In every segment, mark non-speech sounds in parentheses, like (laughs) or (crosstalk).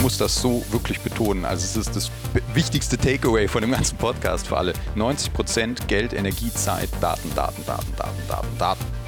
muss das so wirklich betonen. Also es ist das wichtigste Takeaway von dem ganzen Podcast für alle. 90% Geld, Energie, Zeit, Daten, Daten, Daten, Daten, Daten, Daten.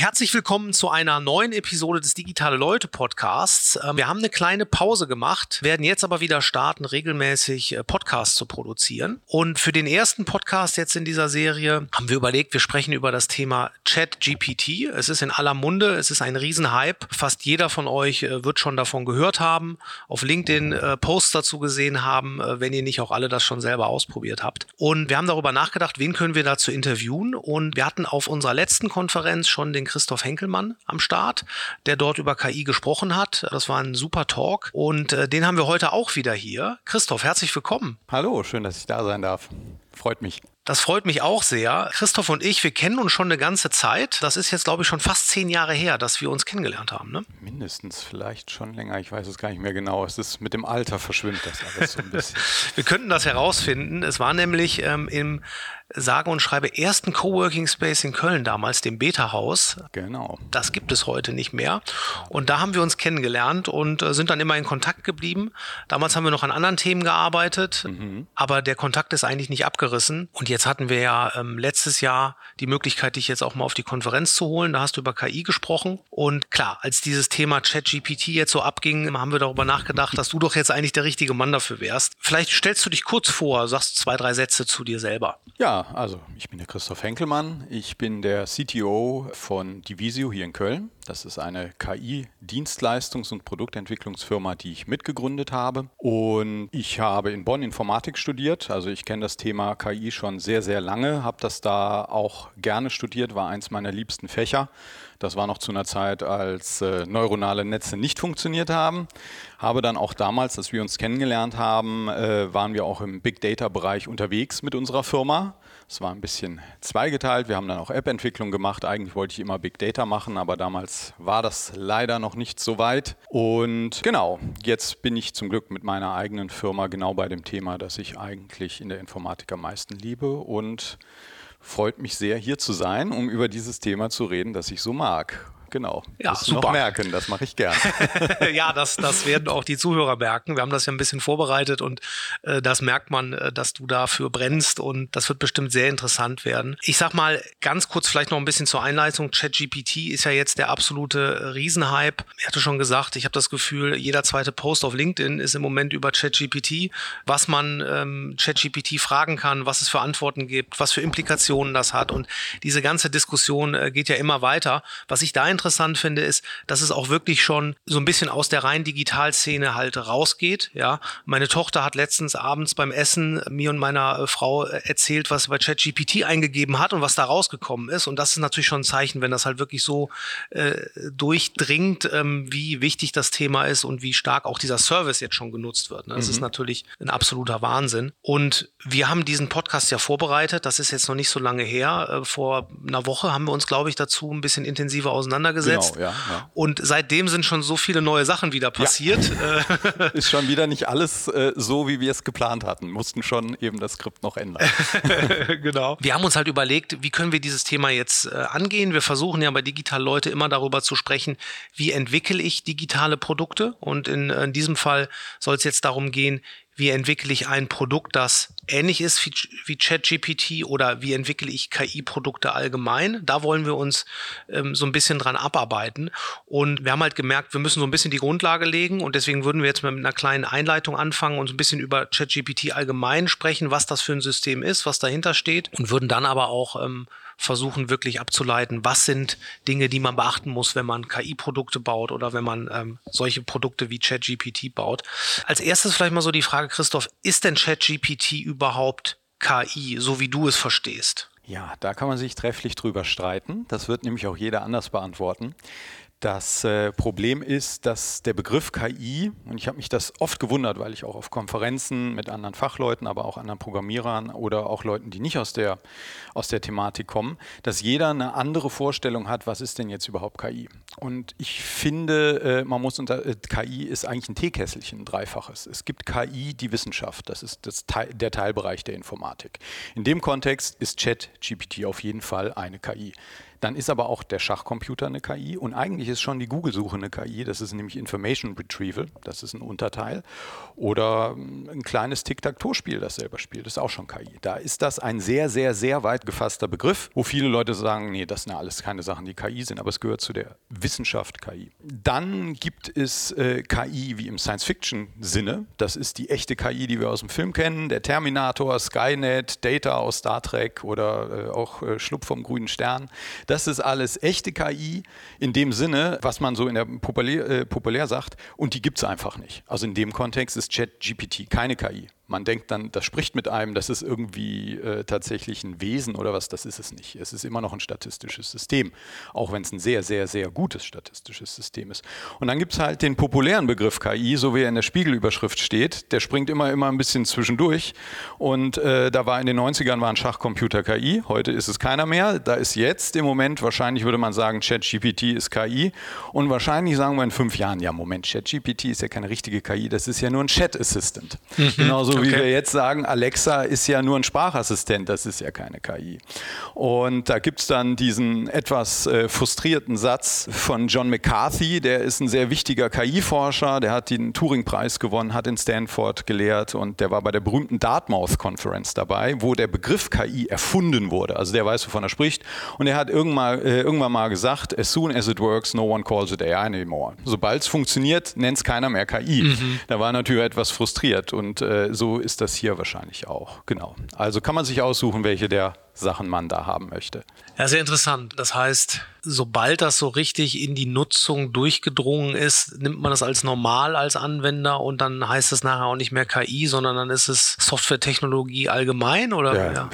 Herzlich willkommen zu einer neuen Episode des Digitale Leute Podcasts. Ähm, wir haben eine kleine Pause gemacht, werden jetzt aber wieder starten, regelmäßig äh, Podcasts zu produzieren. Und für den ersten Podcast jetzt in dieser Serie haben wir überlegt, wir sprechen über das Thema Chat GPT. Es ist in aller Munde, es ist ein Riesenhype. Fast jeder von euch äh, wird schon davon gehört haben, auf LinkedIn äh, Posts dazu gesehen haben, wenn ihr nicht auch alle das schon selber ausprobiert habt. Und wir haben darüber nachgedacht, wen können wir dazu interviewen. Und wir hatten auf unserer letzten Konferenz schon den Christoph Henkelmann am Start, der dort über KI gesprochen hat. Das war ein super Talk und äh, den haben wir heute auch wieder hier. Christoph, herzlich willkommen. Hallo, schön, dass ich da sein darf. Freut mich. Das freut mich auch sehr. Christoph und ich, wir kennen uns schon eine ganze Zeit. Das ist jetzt, glaube ich, schon fast zehn Jahre her, dass wir uns kennengelernt haben. Ne? Mindestens, vielleicht schon länger. Ich weiß es gar nicht mehr genau. Es ist mit dem Alter verschwimmt das alles so ein bisschen. (laughs) wir könnten das herausfinden. Es war nämlich ähm, im sage und schreibe ersten Coworking Space in Köln damals, dem Beta-Haus. Genau. Das gibt es heute nicht mehr. Und da haben wir uns kennengelernt und äh, sind dann immer in Kontakt geblieben. Damals haben wir noch an anderen Themen gearbeitet, mhm. aber der Kontakt ist eigentlich nicht abgerissen. Und jetzt hatten wir ja ähm, letztes Jahr die Möglichkeit, dich jetzt auch mal auf die Konferenz zu holen. Da hast du über KI gesprochen. Und klar, als dieses Thema ChatGPT jetzt so abging, haben wir darüber nachgedacht, dass du doch jetzt eigentlich der richtige Mann dafür wärst. Vielleicht stellst du dich kurz vor, sagst zwei, drei Sätze zu dir selber. Ja, also ich bin der Christoph Henkelmann. Ich bin der CTO von Divisio hier in Köln. Das ist eine KI-Dienstleistungs- und Produktentwicklungsfirma, die ich mitgegründet habe. Und ich habe in Bonn Informatik studiert. Also ich kenne das Thema KI schon sehr, sehr lange, habe das da auch gerne studiert, war eins meiner liebsten Fächer. Das war noch zu einer Zeit, als äh, neuronale Netze nicht funktioniert haben. Habe dann auch damals, als wir uns kennengelernt haben, äh, waren wir auch im Big Data-Bereich unterwegs mit unserer Firma. Es war ein bisschen zweigeteilt. Wir haben dann auch App-Entwicklung gemacht. Eigentlich wollte ich immer Big Data machen, aber damals war das leider noch nicht so weit. Und genau, jetzt bin ich zum Glück mit meiner eigenen Firma genau bei dem Thema, das ich eigentlich in der Informatik am meisten liebe und freut mich sehr, hier zu sein, um über dieses Thema zu reden, das ich so mag. Genau. Ja, das super. noch merken, das mache ich gern. (laughs) ja, das, das werden auch die Zuhörer merken. Wir haben das ja ein bisschen vorbereitet und äh, das merkt man, äh, dass du dafür brennst und das wird bestimmt sehr interessant werden. Ich sag mal ganz kurz vielleicht noch ein bisschen zur Einleitung. ChatGPT ist ja jetzt der absolute Riesenhype. Ich hatte schon gesagt, ich habe das Gefühl, jeder zweite Post auf LinkedIn ist im Moment über ChatGPT, was man ähm, ChatGPT fragen kann, was es für Antworten gibt, was für Implikationen das hat und diese ganze Diskussion äh, geht ja immer weiter. Was ich da interessant finde, ist, dass es auch wirklich schon so ein bisschen aus der reinen Digitalszene halt rausgeht. Ja, meine Tochter hat letztens abends beim Essen mir und meiner äh, Frau äh, erzählt, was sie bei ChatGPT eingegeben hat und was da rausgekommen ist. Und das ist natürlich schon ein Zeichen, wenn das halt wirklich so äh, durchdringt, ähm, wie wichtig das Thema ist und wie stark auch dieser Service jetzt schon genutzt wird. Ne? Das mhm. ist natürlich ein absoluter Wahnsinn. Und wir haben diesen Podcast ja vorbereitet. Das ist jetzt noch nicht so lange her. Äh, vor einer Woche haben wir uns, glaube ich, dazu ein bisschen intensiver auseinandergesetzt auseinandergesetzt. Genau, ja, ja. Und seitdem sind schon so viele neue Sachen wieder passiert. Ja. (laughs) Ist schon wieder nicht alles äh, so, wie wir es geplant hatten. Mussten schon eben das Skript noch ändern. (laughs) genau. Wir haben uns halt überlegt, wie können wir dieses Thema jetzt äh, angehen. Wir versuchen ja bei Digital Leute immer darüber zu sprechen, wie entwickle ich digitale Produkte. Und in, in diesem Fall soll es jetzt darum gehen, wie entwickle ich ein Produkt, das ähnlich ist wie, wie ChatGPT oder wie entwickle ich KI-Produkte allgemein. Da wollen wir uns ähm, so ein bisschen dran abarbeiten. Und wir haben halt gemerkt, wir müssen so ein bisschen die Grundlage legen und deswegen würden wir jetzt mal mit einer kleinen Einleitung anfangen und so ein bisschen über ChatGPT allgemein sprechen, was das für ein System ist, was dahinter steht und würden dann aber auch ähm, versuchen wirklich abzuleiten, was sind Dinge, die man beachten muss, wenn man KI-Produkte baut oder wenn man ähm, solche Produkte wie ChatGPT baut. Als erstes vielleicht mal so die Frage, Christoph, ist denn ChatGPT überhaupt KI, so wie du es verstehst? Ja, da kann man sich trefflich drüber streiten. Das wird nämlich auch jeder anders beantworten. Das äh, Problem ist, dass der Begriff KI, und ich habe mich das oft gewundert, weil ich auch auf Konferenzen mit anderen Fachleuten, aber auch anderen Programmierern oder auch Leuten, die nicht aus der, aus der Thematik kommen, dass jeder eine andere Vorstellung hat, was ist denn jetzt überhaupt KI. Und ich finde, äh, man muss unter, äh, KI ist eigentlich ein Teekesselchen, ein dreifaches. Es gibt KI, die Wissenschaft, das ist das der Teilbereich der Informatik. In dem Kontext ist ChatGPT auf jeden Fall eine KI. Dann ist aber auch der Schachcomputer eine KI und eigentlich ist schon die Google-Suche eine KI. Das ist nämlich Information Retrieval, das ist ein Unterteil. Oder ähm, ein kleines Tic-Tac-Toe-Spiel, das selber spielt, ist auch schon KI. Da ist das ein sehr, sehr, sehr weit gefasster Begriff, wo viele Leute sagen, nee, das sind alles keine Sachen, die KI sind, aber es gehört zu der Wissenschaft KI. Dann gibt es äh, KI wie im Science-Fiction-Sinne. Das ist die echte KI, die wir aus dem Film kennen, der Terminator, Skynet, Data aus Star Trek oder äh, auch äh, Schlupf vom grünen Stern. Das ist alles echte KI in dem Sinne, was man so in der Populär, äh, populär sagt, und die gibt es einfach nicht. Also in dem Kontext ist ChatGPT keine KI. Man denkt dann, das spricht mit einem, das ist irgendwie äh, tatsächlich ein Wesen oder was, das ist es nicht. Es ist immer noch ein statistisches System, auch wenn es ein sehr, sehr, sehr gutes statistisches System ist. Und dann gibt es halt den populären Begriff KI, so wie er in der Spiegelüberschrift steht. Der springt immer, immer ein bisschen zwischendurch. Und äh, da war in den 90ern war ein Schachcomputer KI, heute ist es keiner mehr. Da ist jetzt im Moment, wahrscheinlich würde man sagen, ChatGPT ist KI. Und wahrscheinlich sagen wir in fünf Jahren, ja Moment, ChatGPT ist ja keine richtige KI, das ist ja nur ein Chat-Assistant. Mhm. Genauso okay. wie wir jetzt sagen, Alexa ist ja nur ein Sprachassistent, das ist ja keine KI. Und da gibt es dann diesen etwas äh, frustrierten Satz von John McCarthy, der ist ein sehr wichtiger KI-Forscher, der hat den Turing-Preis gewonnen, hat in Stanford gelehrt und der war bei der berühmten Dartmouth Conference dabei, wo der Begriff KI erfunden wurde. Also der weiß, wovon er spricht. Und er hat irgendwann, äh, irgendwann mal gesagt, as soon as it works, no one calls it AI anymore. Sobald es funktioniert, nennt es keiner mehr KI. Mhm. Da war er natürlich etwas frustriert und äh, so ist das hier wahrscheinlich auch. Genau. Also kann man sich aussuchen, welche der Sachen man da haben möchte. Ja, sehr interessant. Das heißt, sobald das so richtig in die Nutzung durchgedrungen ist, nimmt man das als normal als Anwender und dann heißt es nachher auch nicht mehr KI, sondern dann ist es Softwaretechnologie allgemein oder? Ja, ja.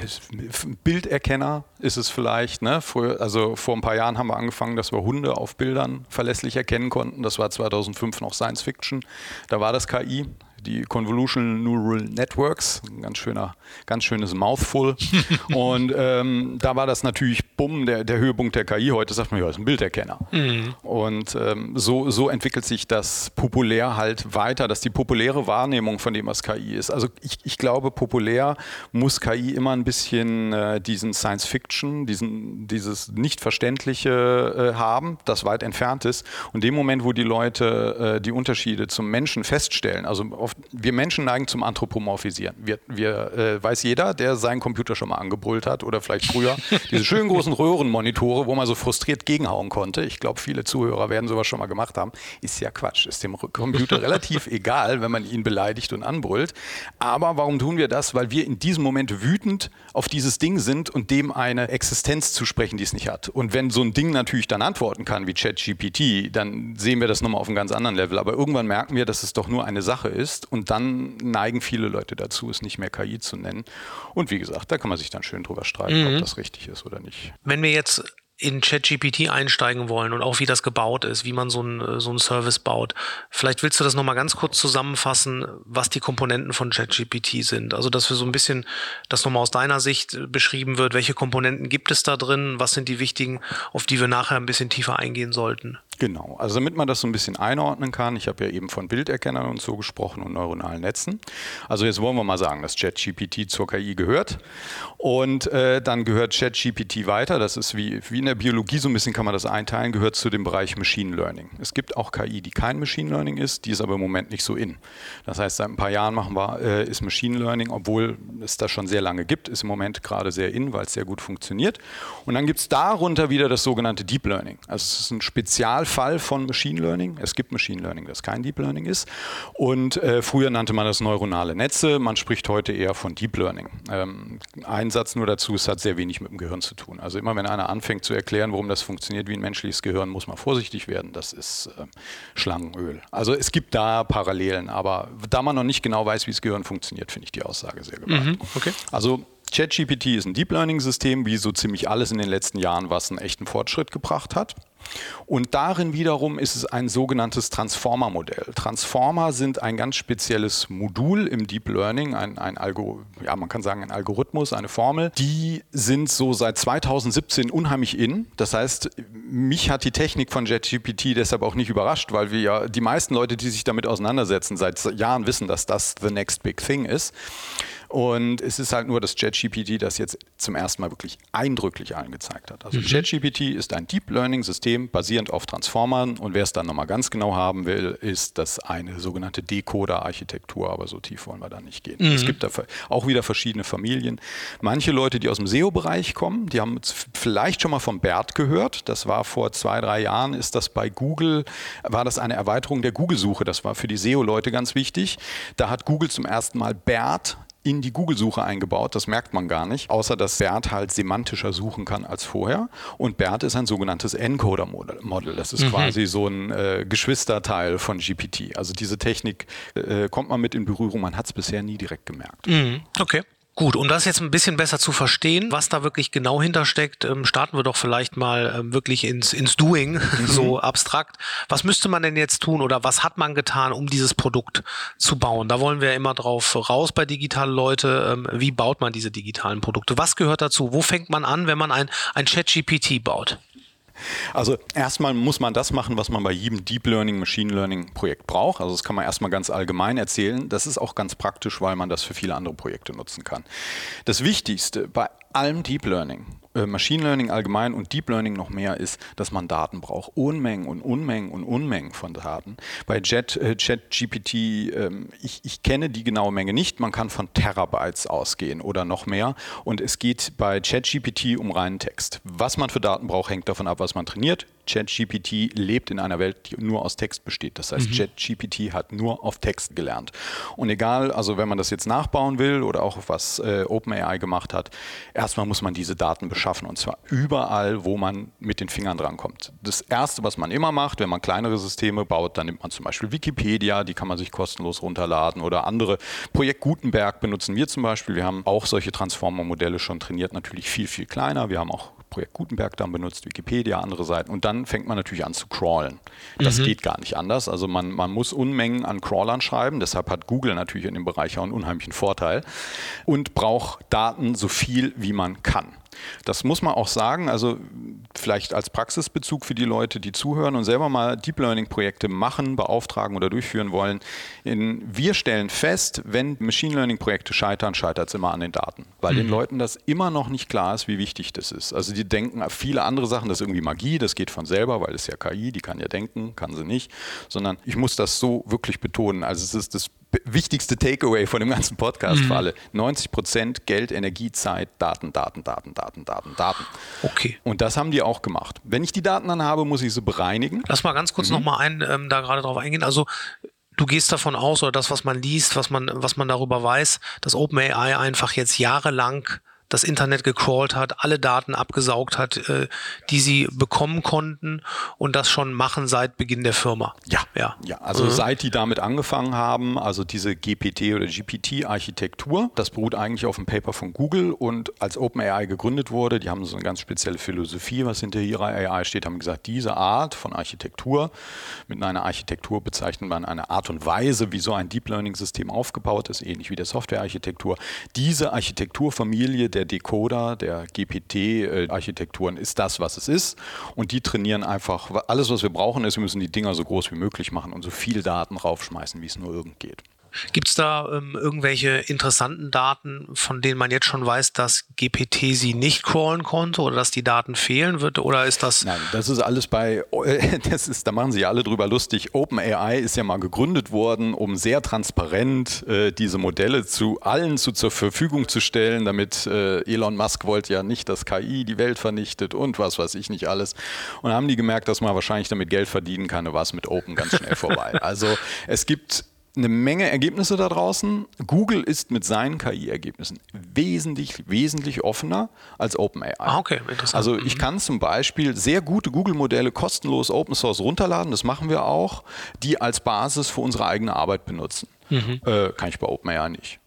Bilderkenner ist es vielleicht. Ne? Früher, also vor ein paar Jahren haben wir angefangen, dass wir Hunde auf Bildern verlässlich erkennen konnten. Das war 2005 noch Science Fiction. Da war das KI die Convolutional Neural Networks, ein ganz schöner, ganz schönes Mouthful. (laughs) und ähm, da war das natürlich bumm, der, der Höhepunkt der KI. Heute sagt man, ja, ist ein Bilderkenner. Mhm. Und ähm, so, so entwickelt sich das populär halt weiter, dass die populäre Wahrnehmung von dem, was KI ist. Also ich, ich glaube, populär muss KI immer ein bisschen äh, diesen Science Fiction, diesen, dieses Nicht-Verständliche äh, haben, das weit entfernt ist. Und dem Moment, wo die Leute äh, die Unterschiede zum Menschen feststellen, also oft wir Menschen neigen zum Anthropomorphisieren. Wir, wir äh, weiß jeder, der seinen Computer schon mal angebrüllt hat oder vielleicht früher (laughs) diese schönen großen Röhrenmonitore, wo man so frustriert gegenhauen konnte. Ich glaube, viele Zuhörer werden sowas schon mal gemacht haben. Ist ja Quatsch. Ist dem Computer relativ (laughs) egal, wenn man ihn beleidigt und anbrüllt. Aber warum tun wir das? Weil wir in diesem Moment wütend auf dieses Ding sind und dem eine Existenz zu sprechen, die es nicht hat. Und wenn so ein Ding natürlich dann antworten kann wie ChatGPT, dann sehen wir das nochmal auf einem ganz anderen Level. Aber irgendwann merken wir, dass es doch nur eine Sache ist und dann neigen viele Leute dazu, es nicht mehr KI zu nennen. Und wie gesagt, da kann man sich dann schön drüber streiten, mhm. ob das richtig ist oder nicht. Wenn wir jetzt in ChatGPT einsteigen wollen und auch wie das gebaut ist, wie man so einen so Service baut. Vielleicht willst du das nochmal ganz kurz zusammenfassen, was die Komponenten von ChatGPT sind. Also, dass wir so ein bisschen das nochmal aus deiner Sicht beschrieben wird. Welche Komponenten gibt es da drin? Was sind die wichtigen, auf die wir nachher ein bisschen tiefer eingehen sollten? Genau, also damit man das so ein bisschen einordnen kann, ich habe ja eben von Bilderkennern und so gesprochen und neuronalen Netzen. Also jetzt wollen wir mal sagen, dass ChatGPT zur KI gehört und äh, dann gehört ChatGPT weiter, das ist wie, wie in der Biologie so ein bisschen kann man das einteilen, gehört zu dem Bereich Machine Learning. Es gibt auch KI, die kein Machine Learning ist, die ist aber im Moment nicht so in. Das heißt, seit ein paar Jahren machen wir, äh, ist Machine Learning, obwohl es das schon sehr lange gibt, ist im Moment gerade sehr in, weil es sehr gut funktioniert. Und dann gibt es darunter wieder das sogenannte Deep Learning. Also es ist ein Spezial Fall von Machine Learning. Es gibt Machine Learning, das kein Deep Learning ist. Und äh, früher nannte man das neuronale Netze. Man spricht heute eher von Deep Learning. Ähm, ein Satz nur dazu, es hat sehr wenig mit dem Gehirn zu tun. Also immer wenn einer anfängt zu erklären, warum das funktioniert wie ein menschliches Gehirn, muss man vorsichtig werden. Das ist äh, Schlangenöl. Also es gibt da Parallelen, aber da man noch nicht genau weiß, wie das Gehirn funktioniert, finde ich die Aussage sehr gewagt. Mhm, okay. Also ChatGPT ist ein Deep Learning System, wie so ziemlich alles in den letzten Jahren, was einen echten Fortschritt gebracht hat. Und darin wiederum ist es ein sogenanntes Transformer-Modell. Transformer sind ein ganz spezielles Modul im Deep Learning, ein, ein Algo, ja, man kann sagen ein Algorithmus, eine Formel. Die sind so seit 2017 unheimlich in. Das heißt, mich hat die Technik von JetGPT deshalb auch nicht überrascht, weil wir ja die meisten Leute, die sich damit auseinandersetzen, seit Jahren wissen, dass das the next big thing ist. Und es ist halt nur das ChatGPT, das jetzt zum ersten Mal wirklich eindrücklich allen gezeigt hat. Also mhm. ChatGPT ist ein Deep Learning System basierend auf Transformern und wer es dann nochmal ganz genau haben will, ist das eine sogenannte Decoder-Architektur, aber so tief wollen wir da nicht gehen. Mhm. Es gibt da auch wieder verschiedene Familien. Manche Leute, die aus dem SEO-Bereich kommen, die haben vielleicht schon mal vom BERT gehört. Das war vor zwei, drei Jahren, ist das bei Google, war das eine Erweiterung der Google-Suche. Das war für die SEO-Leute ganz wichtig. Da hat Google zum ersten Mal BERT in die Google-Suche eingebaut. Das merkt man gar nicht, außer dass BERT halt semantischer suchen kann als vorher. Und BERT ist ein sogenanntes Encoder-Model. Das ist mhm. quasi so ein äh, Geschwisterteil von GPT. Also diese Technik äh, kommt man mit in Berührung. Man hat es bisher nie direkt gemerkt. Mhm. Okay. Gut, um das jetzt ein bisschen besser zu verstehen, was da wirklich genau hintersteckt, ähm, starten wir doch vielleicht mal ähm, wirklich ins, ins Doing, (laughs) mhm. so abstrakt. Was müsste man denn jetzt tun oder was hat man getan, um dieses Produkt zu bauen? Da wollen wir ja immer drauf raus bei digitalen Leute. Ähm, wie baut man diese digitalen Produkte? Was gehört dazu? Wo fängt man an, wenn man ein, ein Chat-GPT baut? Also erstmal muss man das machen, was man bei jedem Deep Learning, Machine Learning Projekt braucht. Also das kann man erstmal ganz allgemein erzählen. Das ist auch ganz praktisch, weil man das für viele andere Projekte nutzen kann. Das Wichtigste bei allem Deep Learning Machine Learning allgemein und Deep Learning noch mehr ist, dass man Daten braucht. Unmengen und Unmengen und Unmengen von Daten. Bei Jet, äh, ChatGPT, äh, ich, ich kenne die genaue Menge nicht. Man kann von Terabytes ausgehen oder noch mehr. Und es geht bei ChatGPT um reinen Text. Was man für Daten braucht, hängt davon ab, was man trainiert. ChatGPT lebt in einer Welt, die nur aus Text besteht. Das heißt, mhm. ChatGPT hat nur auf Text gelernt. Und egal, also wenn man das jetzt nachbauen will oder auch was äh, OpenAI gemacht hat, erstmal muss man diese Daten beschaffen und zwar überall, wo man mit den Fingern drankommt. Das Erste, was man immer macht, wenn man kleinere Systeme baut, dann nimmt man zum Beispiel Wikipedia, die kann man sich kostenlos runterladen oder andere. Projekt Gutenberg benutzen wir zum Beispiel. Wir haben auch solche Transformer-Modelle schon trainiert, natürlich viel, viel kleiner. Wir haben auch Projekt Gutenberg dann benutzt, Wikipedia, andere Seiten. Und dann fängt man natürlich an zu crawlen. Das mhm. geht gar nicht anders. Also man, man muss Unmengen an Crawlern schreiben. Deshalb hat Google natürlich in dem Bereich auch einen unheimlichen Vorteil und braucht Daten so viel, wie man kann. Das muss man auch sagen, also vielleicht als Praxisbezug für die Leute, die zuhören und selber mal Deep Learning Projekte machen, beauftragen oder durchführen wollen. In, wir stellen fest, wenn Machine Learning Projekte scheitern, scheitert es immer an den Daten, weil mhm. den Leuten das immer noch nicht klar ist, wie wichtig das ist. Also die denken viele andere Sachen, das ist irgendwie Magie, das geht von selber, weil es ja KI, die kann ja denken, kann sie nicht, sondern ich muss das so wirklich betonen. Also es ist das wichtigste Takeaway von dem ganzen Podcast mhm. für alle. 90 Prozent Geld, Energie, Zeit, Daten, Daten, Daten, Daten, Daten, Daten. Okay. Und das haben die auch gemacht. Wenn ich die Daten dann habe, muss ich sie bereinigen. Lass mal ganz kurz mhm. nochmal ein, ähm, da gerade drauf eingehen. Also du gehst davon aus, oder das, was man liest, was man, was man darüber weiß, dass OpenAI einfach jetzt jahrelang das Internet gecrawlt hat, alle Daten abgesaugt hat, äh, die sie bekommen konnten und das schon machen seit Beginn der Firma. Ja, ja, ja. Also mhm. seit die damit angefangen haben, also diese GPT oder GPT-Architektur, das beruht eigentlich auf einem Paper von Google und als OpenAI gegründet wurde, die haben so eine ganz spezielle Philosophie, was hinter ihrer AI steht, haben gesagt, diese Art von Architektur, mit einer Architektur bezeichnet man eine Art und Weise, wie so ein Deep Learning-System aufgebaut ist, ähnlich wie der Softwarearchitektur. Diese Architekturfamilie der Decoder, der GPT-Architekturen ist das, was es ist. Und die trainieren einfach, alles, was wir brauchen, ist, wir müssen die Dinger so groß wie möglich machen und so viel Daten raufschmeißen, wie es nur irgend geht. Gibt es da ähm, irgendwelche interessanten Daten, von denen man jetzt schon weiß, dass GPT sie nicht crawlen konnte oder dass die Daten fehlen wird? Oder ist das. Nein, das ist alles bei, (laughs) das ist, da machen sich alle drüber lustig. OpenAI ist ja mal gegründet worden, um sehr transparent äh, diese Modelle zu allen zu, zur Verfügung zu stellen, damit äh, Elon Musk wollte ja nicht, dass KI die Welt vernichtet und was weiß ich nicht alles. Und haben die gemerkt, dass man wahrscheinlich damit Geld verdienen kann, war es mit Open ganz schnell vorbei. (laughs) Also es gibt eine Menge Ergebnisse da draußen. Google ist mit seinen KI-Ergebnissen wesentlich, wesentlich offener als OpenAI. Ah, okay, interessant. Also ich mhm. kann zum Beispiel sehr gute Google-Modelle kostenlos Open Source runterladen, das machen wir auch, die als Basis für unsere eigene Arbeit benutzen. Mhm. Äh, kann ich bei OpenAI nicht.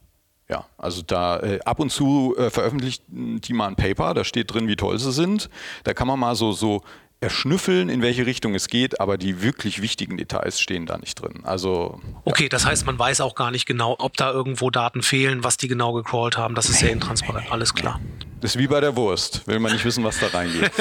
Ja, also da äh, ab und zu äh, veröffentlicht die mal ein Paper, da steht drin, wie toll sie sind. Da kann man mal so, so erschnüffeln, in welche Richtung es geht, aber die wirklich wichtigen Details stehen da nicht drin. Also okay, das heißt, man weiß auch gar nicht genau, ob da irgendwo Daten fehlen, was die genau gecrawlt haben. Das ist sehr intransparent. Alles klar. Das ist wie bei der Wurst. Will man nicht wissen, was da reingeht. (laughs)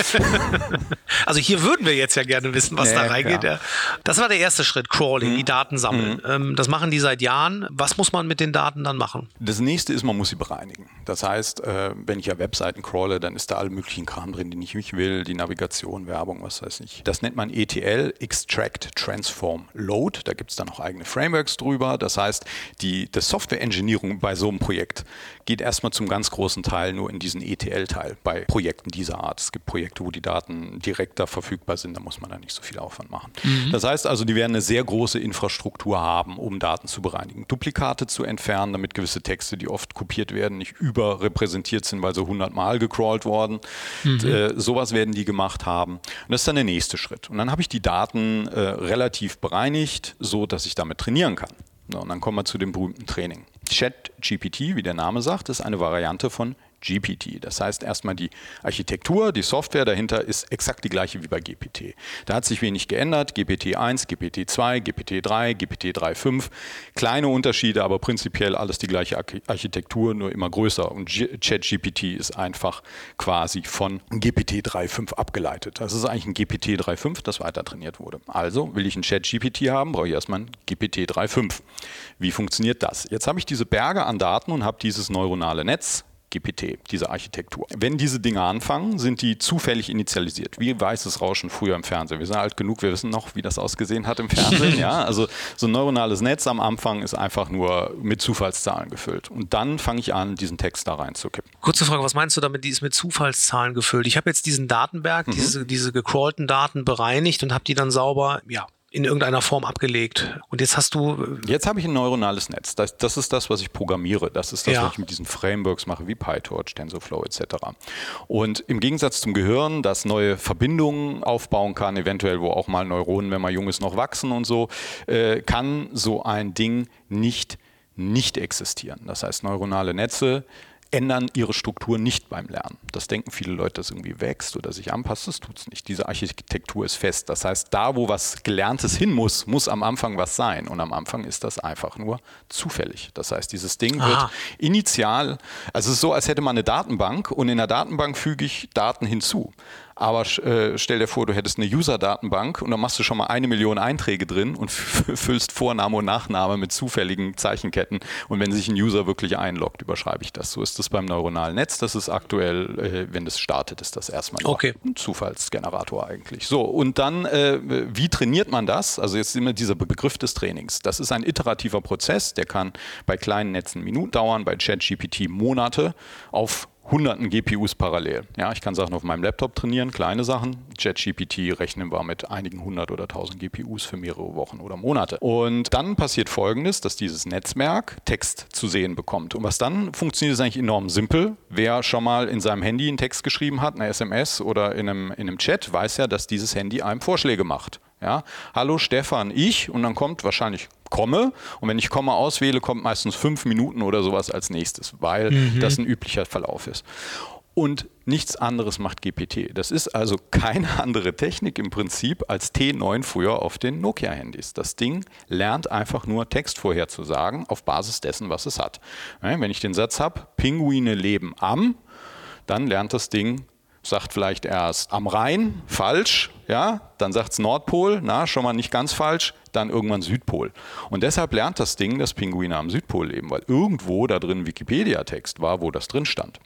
Also hier würden wir jetzt ja gerne wissen, was nee, da reingeht. Ja. Das war der erste Schritt, Crawling, mhm. die Daten sammeln. Mhm. das machen die seit Jahren. Was muss man mit den Daten dann machen? Das nächste ist, man muss sie bereinigen. Das heißt, äh, wenn ich ja Webseiten crawle, dann ist da alle möglichen Kram drin, den ich nicht will, die Navigation, Werbung, was weiß ich. Das nennt man ETL, Extract, Transform, Load. Da gibt es dann auch eigene Frameworks drüber. Das heißt, die, die Software-Engineering bei so einem Projekt geht erstmal zum ganz großen Teil nur in diesen ETL-Teil bei Projekten dieser Art. Es gibt Projekte, wo die Daten direkt da verfügbar sind, da muss man da nicht so viel Aufwand machen. Mhm. Das heißt also, die werden eine sehr große Infrastruktur haben, um Daten zu bereinigen, Duplikate zu entfernen, damit gewisse Texte, die oft kopiert werden, nicht überrepräsentiert sind, weil sie 100 Mal gecrawlt worden. Mhm. Äh, sowas werden die gemacht haben. Und das ist dann der nächste Schritt. Und dann habe ich die Daten äh, relativ bereinigt, so dass ich damit trainieren kann. So, und dann kommen wir zu dem berühmten Training. ChatGPT, wie der Name sagt, ist eine Variante von GPT. Das heißt erstmal die Architektur, die Software dahinter ist exakt die gleiche wie bei GPT. Da hat sich wenig geändert. GPT-1, GPT-2, GPT-3, GPT-3.5. Kleine Unterschiede, aber prinzipiell alles die gleiche Architektur, nur immer größer. Und ChatGPT ist einfach quasi von GPT-3.5 abgeleitet. Das ist eigentlich ein GPT-3.5, das weiter trainiert wurde. Also will ich ein ChatGPT haben, brauche ich erstmal ein GPT-3.5. Wie funktioniert das? Jetzt habe ich diese Berge an Daten und habe dieses neuronale Netz GPT, diese Architektur. Wenn diese Dinge anfangen, sind die zufällig initialisiert, wie weißes Rauschen früher im Fernsehen. Wir sind alt genug, wir wissen noch, wie das ausgesehen hat im Fernsehen. (laughs) ja? Also so ein neuronales Netz am Anfang ist einfach nur mit Zufallszahlen gefüllt. Und dann fange ich an, diesen Text da reinzukippen. Kurze Frage, was meinst du damit, die ist mit Zufallszahlen gefüllt? Ich habe jetzt diesen Datenberg, mhm. diese, diese gecrawlten Daten bereinigt und habe die dann sauber, ja, in irgendeiner Form abgelegt. Und jetzt hast du. Äh, jetzt habe ich ein neuronales Netz. Das, das, ist das, was ich programmiere. Das ist das, ja. was ich mit diesen Frameworks mache, wie PyTorch, TensorFlow etc. Und im Gegensatz zum Gehirn, das neue Verbindungen aufbauen kann, eventuell, wo auch mal Neuronen, wenn man jung ist, noch wachsen und so, äh, kann so ein Ding nicht nicht existieren. Das heißt, neuronale Netze ändern ihre Struktur nicht beim Lernen. Das denken viele Leute, dass irgendwie wächst oder sich anpasst. Das tut es nicht. Diese Architektur ist fest. Das heißt, da, wo was Gelerntes hin muss, muss am Anfang was sein. Und am Anfang ist das einfach nur zufällig. Das heißt, dieses Ding Aha. wird initial, also es ist so, als hätte man eine Datenbank und in der Datenbank füge ich Daten hinzu. Aber äh, stell dir vor, du hättest eine User-Datenbank und dann machst du schon mal eine Million Einträge drin und füllst Vorname und Nachname mit zufälligen Zeichenketten. Und wenn sich ein User wirklich einloggt, überschreibe ich das. So ist das beim neuronalen Netz. Das ist aktuell, äh, wenn das startet, ist das erstmal okay. ein Zufallsgenerator eigentlich. So, und dann, äh, wie trainiert man das? Also jetzt immer dieser Begriff des Trainings. Das ist ein iterativer Prozess, der kann bei kleinen Netzen Minuten dauern, bei ChatGPT Monate auf hunderten GPUs parallel. Ja, ich kann Sachen auf meinem Laptop trainieren, kleine Sachen. ChatGPT rechnen wir mit einigen hundert oder tausend GPUs für mehrere Wochen oder Monate. Und dann passiert Folgendes, dass dieses Netzwerk Text zu sehen bekommt. Und was dann funktioniert, ist eigentlich enorm simpel. Wer schon mal in seinem Handy einen Text geschrieben hat, eine SMS oder in einem, in einem Chat, weiß ja, dass dieses Handy einem Vorschläge macht. Ja, hallo Stefan, ich und dann kommt wahrscheinlich komme und wenn ich komme auswähle, kommt meistens fünf Minuten oder sowas als nächstes, weil mhm. das ein üblicher Verlauf ist. Und nichts anderes macht GPT. Das ist also keine (laughs) andere Technik im Prinzip als T9 früher auf den Nokia-Handys. Das Ding lernt einfach nur Text vorherzusagen auf Basis dessen, was es hat. Wenn ich den Satz habe, Pinguine leben am, dann lernt das Ding sagt vielleicht erst am Rhein, falsch, ja, dann sagt es Nordpol, na, schon mal nicht ganz falsch, dann irgendwann Südpol. Und deshalb lernt das Ding, dass Pinguine am Südpol leben, weil irgendwo da drin Wikipedia-Text war, wo das drin stand.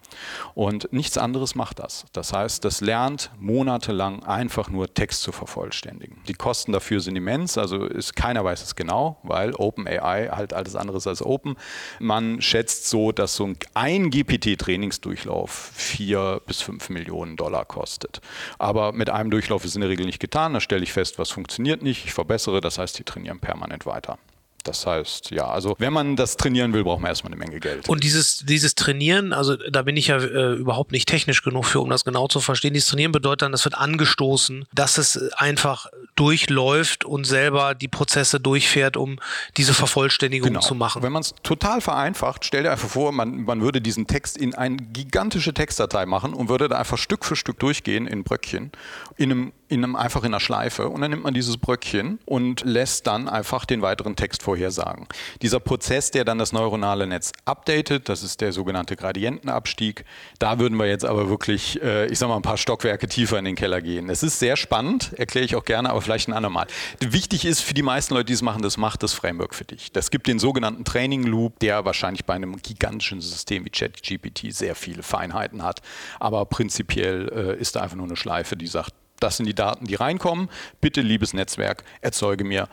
Und nichts anderes macht das. Das heißt, das lernt monatelang einfach nur Text zu vervollständigen. Die Kosten dafür sind immens, also ist, keiner weiß es genau, weil OpenAI halt alles anderes als Open. Man schätzt so, dass so ein GPT-Trainingsdurchlauf vier bis fünf Millionen Dollar kostet. Aber mit einem Durchlauf ist in der Regel nicht getan. Da stelle ich fest, was funktioniert nicht. Ich verbessere, das heißt, die trainieren permanent weiter. Das heißt, ja, also wenn man das trainieren will, braucht man erstmal eine Menge Geld. Und dieses, dieses Trainieren, also da bin ich ja äh, überhaupt nicht technisch genug für, um das genau zu verstehen. Dieses Trainieren bedeutet dann, das wird angestoßen, dass es einfach durchläuft und selber die Prozesse durchfährt, um diese Vervollständigung genau. zu machen. Wenn man es total vereinfacht, stell dir einfach vor, man, man würde diesen Text in eine gigantische Textdatei machen und würde da einfach Stück für Stück durchgehen in Bröckchen in einem in einem, einfach in einer Schleife und dann nimmt man dieses Bröckchen und lässt dann einfach den weiteren Text vorhersagen. Dieser Prozess, der dann das neuronale Netz updatet, das ist der sogenannte Gradientenabstieg. Da würden wir jetzt aber wirklich, äh, ich sag mal, ein paar Stockwerke tiefer in den Keller gehen. Es ist sehr spannend, erkläre ich auch gerne, aber vielleicht ein andermal. Wichtig ist für die meisten Leute, die es machen, das macht das Framework für dich. Das gibt den sogenannten Training Loop, der wahrscheinlich bei einem gigantischen System wie ChatGPT sehr viele Feinheiten hat. Aber prinzipiell äh, ist da einfach nur eine Schleife, die sagt, das sind die Daten, die reinkommen. Bitte, liebes Netzwerk, erzeuge mir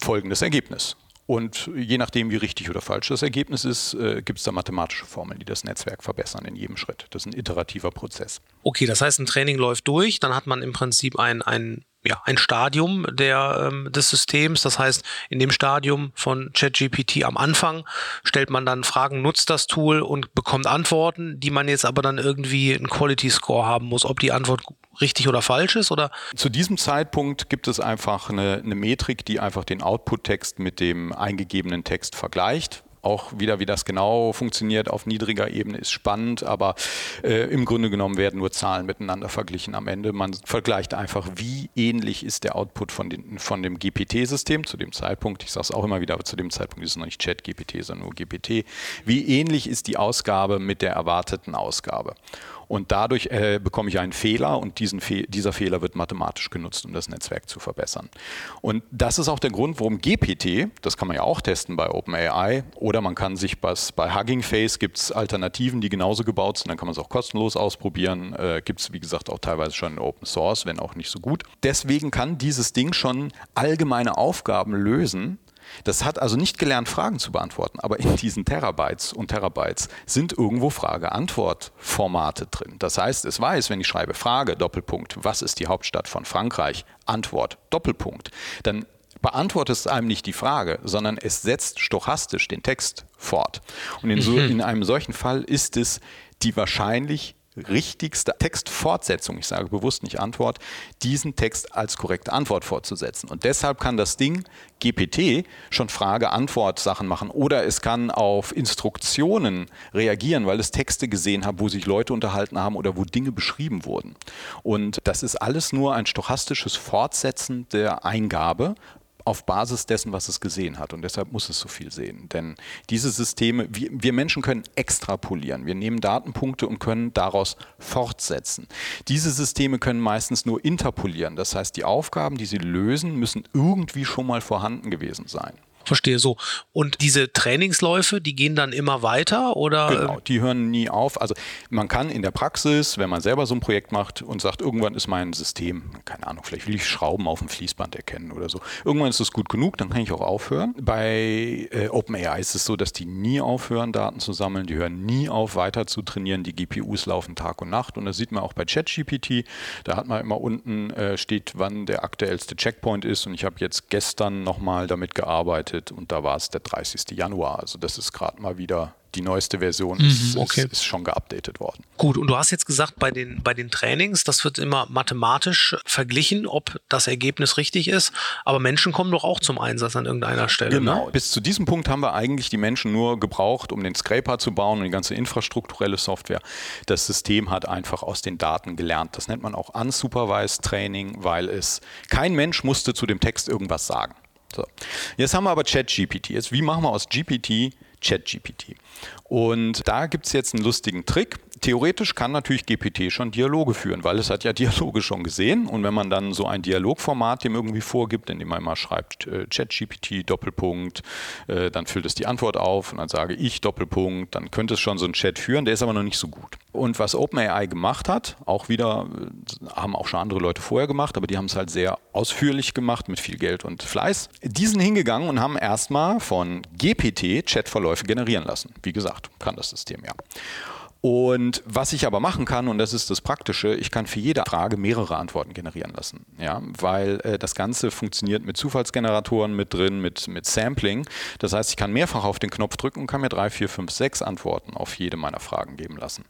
folgendes Ergebnis. Und je nachdem, wie richtig oder falsch das Ergebnis ist, äh, gibt es da mathematische Formeln, die das Netzwerk verbessern in jedem Schritt. Das ist ein iterativer Prozess. Okay, das heißt, ein Training läuft durch, dann hat man im Prinzip ein, ein ja, ein Stadium der, ähm, des Systems. Das heißt, in dem Stadium von ChatGPT am Anfang stellt man dann Fragen, nutzt das Tool und bekommt Antworten, die man jetzt aber dann irgendwie einen Quality Score haben muss, ob die Antwort richtig oder falsch ist? Oder? Zu diesem Zeitpunkt gibt es einfach eine, eine Metrik, die einfach den Output-Text mit dem eingegebenen Text vergleicht. Auch wieder, wie das genau funktioniert auf niedriger Ebene, ist spannend, aber äh, im Grunde genommen werden nur Zahlen miteinander verglichen am Ende. Man vergleicht einfach, wie ähnlich ist der Output von, den, von dem GPT-System zu dem Zeitpunkt. Ich sage es auch immer wieder, aber zu dem Zeitpunkt ist es noch nicht Chat-GPT, sondern nur GPT. Wie ähnlich ist die Ausgabe mit der erwarteten Ausgabe? Und dadurch äh, bekomme ich einen Fehler und diesen Fe dieser Fehler wird mathematisch genutzt, um das Netzwerk zu verbessern. Und das ist auch der Grund, warum GPT, das kann man ja auch testen bei OpenAI, oder man kann sich was, bei Hugging Face gibt es Alternativen, die genauso gebaut sind, dann kann man es auch kostenlos ausprobieren. Äh, gibt es, wie gesagt, auch teilweise schon in Open Source, wenn auch nicht so gut. Deswegen kann dieses Ding schon allgemeine Aufgaben lösen, das hat also nicht gelernt, Fragen zu beantworten, aber in diesen Terabytes und Terabytes sind irgendwo Frage-Antwort-Formate drin. Das heißt, es weiß, wenn ich schreibe Frage, Doppelpunkt, was ist die Hauptstadt von Frankreich? Antwort, Doppelpunkt. Dann beantwortet es einem nicht die Frage, sondern es setzt stochastisch den Text fort. Und in, so, mhm. in einem solchen Fall ist es die wahrscheinlich richtigste Textfortsetzung, ich sage bewusst nicht Antwort, diesen Text als korrekte Antwort fortzusetzen. Und deshalb kann das Ding GPT schon Frage-Antwort-Sachen machen oder es kann auf Instruktionen reagieren, weil es Texte gesehen hat, wo sich Leute unterhalten haben oder wo Dinge beschrieben wurden. Und das ist alles nur ein stochastisches Fortsetzen der Eingabe auf Basis dessen, was es gesehen hat. Und deshalb muss es so viel sehen. Denn diese Systeme, wir, wir, Menschen können extrapolieren. Wir nehmen Datenpunkte und können daraus fortsetzen. Diese Systeme können meistens nur interpolieren. Das heißt, die Aufgaben, die sie lösen, müssen irgendwie schon mal vorhanden gewesen sein. Verstehe so. Und diese Trainingsläufe, die gehen dann immer weiter oder? Genau, die hören nie auf. Also man kann in der Praxis, wenn man selber so ein Projekt macht und sagt, irgendwann ist mein System, keine Ahnung, vielleicht will ich Schrauben auf dem Fließband erkennen oder so. Irgendwann ist es gut genug, dann kann ich auch aufhören. Bei äh, OpenAI ist es so, dass die nie aufhören, Daten zu sammeln. Die hören nie auf, weiter zu trainieren. Die GPUs laufen Tag und Nacht. Und das sieht man auch bei ChatGPT. Da hat man immer unten äh, steht, wann der aktuellste Checkpoint ist. Und ich habe jetzt gestern nochmal damit gearbeitet geupdatet und da war es der 30. Januar. Also das ist gerade mal wieder die neueste Version mhm, ist, okay. ist, ist, schon geupdatet worden. Gut, und du hast jetzt gesagt, bei den, bei den Trainings, das wird immer mathematisch verglichen, ob das Ergebnis richtig ist, aber Menschen kommen doch auch zum Einsatz an irgendeiner Stelle. Ne? Genau, ne? bis zu diesem Punkt haben wir eigentlich die Menschen nur gebraucht, um den Scraper zu bauen und die ganze infrastrukturelle Software. Das System hat einfach aus den Daten gelernt. Das nennt man auch Unsupervised Training, weil es kein Mensch musste zu dem Text irgendwas sagen. So. Jetzt haben wir aber ChatGPT. Jetzt, wie machen wir aus GPT ChatGPT? Und da gibt es jetzt einen lustigen Trick theoretisch kann natürlich GPT schon Dialoge führen, weil es hat ja (laughs) Dialoge schon gesehen. Und wenn man dann so ein Dialogformat dem irgendwie vorgibt, indem man mal schreibt äh, ChatGPT Doppelpunkt, äh, dann füllt es die Antwort auf und dann sage ich Doppelpunkt, dann könnte es schon so einen Chat führen, der ist aber noch nicht so gut. Und was OpenAI gemacht hat, auch wieder, äh, haben auch schon andere Leute vorher gemacht, aber die haben es halt sehr ausführlich gemacht mit viel Geld und Fleiß. Die sind hingegangen und haben erstmal von GPT Chatverläufe generieren lassen. Wie gesagt, kann das System ja. Und was ich aber machen kann, und das ist das Praktische, ich kann für jede Frage mehrere Antworten generieren lassen. Ja, weil äh, das Ganze funktioniert mit Zufallsgeneratoren mit drin, mit, mit Sampling. Das heißt, ich kann mehrfach auf den Knopf drücken und kann mir drei, vier, fünf, sechs Antworten auf jede meiner Fragen geben lassen.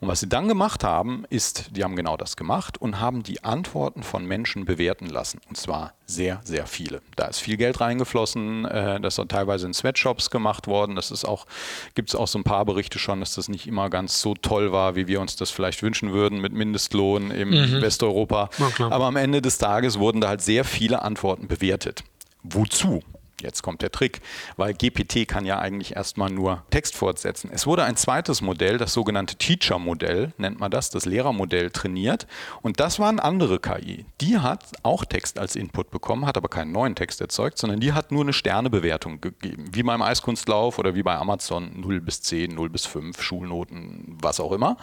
Und was sie dann gemacht haben, ist, die haben genau das gemacht und haben die Antworten von Menschen bewerten lassen. Und zwar sehr, sehr viele. Da ist viel Geld reingeflossen, äh, das ist teilweise in Sweatshops gemacht worden. Das ist auch, gibt es auch so ein paar Berichte schon, dass das nicht immer ganz so toll war, wie wir uns das vielleicht wünschen würden mit Mindestlohn im mhm. Westeuropa. Aber am Ende des Tages wurden da halt sehr viele Antworten bewertet. Wozu? Jetzt kommt der Trick, weil GPT kann ja eigentlich erstmal nur Text fortsetzen. Es wurde ein zweites Modell, das sogenannte Teacher-Modell, nennt man das, das Lehrermodell trainiert. Und das war eine andere KI. Die hat auch Text als Input bekommen, hat aber keinen neuen Text erzeugt, sondern die hat nur eine Sternebewertung gegeben. Wie beim Eiskunstlauf oder wie bei Amazon 0 bis 10, 0 bis 5, Schulnoten, was auch immer.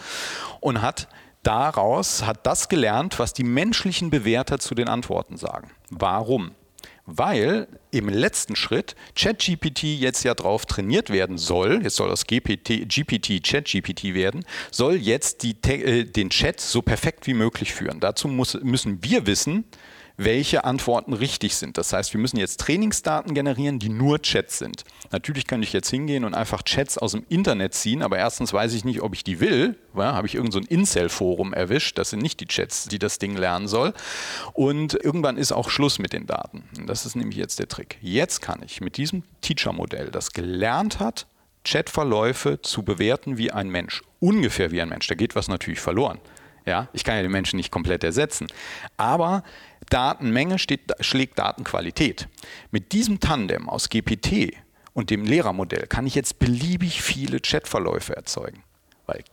Und hat daraus, hat das gelernt, was die menschlichen Bewerter zu den Antworten sagen. Warum? Weil im letzten Schritt ChatGPT jetzt ja drauf trainiert werden soll, jetzt soll das GPT, GPT ChatGPT werden, soll jetzt die, äh, den Chat so perfekt wie möglich führen. Dazu muss, müssen wir wissen, welche Antworten richtig sind. Das heißt, wir müssen jetzt Trainingsdaten generieren, die nur Chats sind. Natürlich kann ich jetzt hingehen und einfach Chats aus dem Internet ziehen, aber erstens weiß ich nicht, ob ich die will. Ja, Habe ich irgendein so Incel-Forum erwischt? Das sind nicht die Chats, die das Ding lernen soll. Und irgendwann ist auch Schluss mit den Daten. das ist nämlich jetzt der Trick. Jetzt kann ich mit diesem Teacher-Modell, das gelernt hat, Chatverläufe zu bewerten wie ein Mensch. Ungefähr wie ein Mensch. Da geht was natürlich verloren. Ja, ich kann ja den Menschen nicht komplett ersetzen. Aber Datenmenge steht, schlägt Datenqualität. Mit diesem Tandem aus GPT und dem Lehrermodell kann ich jetzt beliebig viele Chatverläufe erzeugen. Weil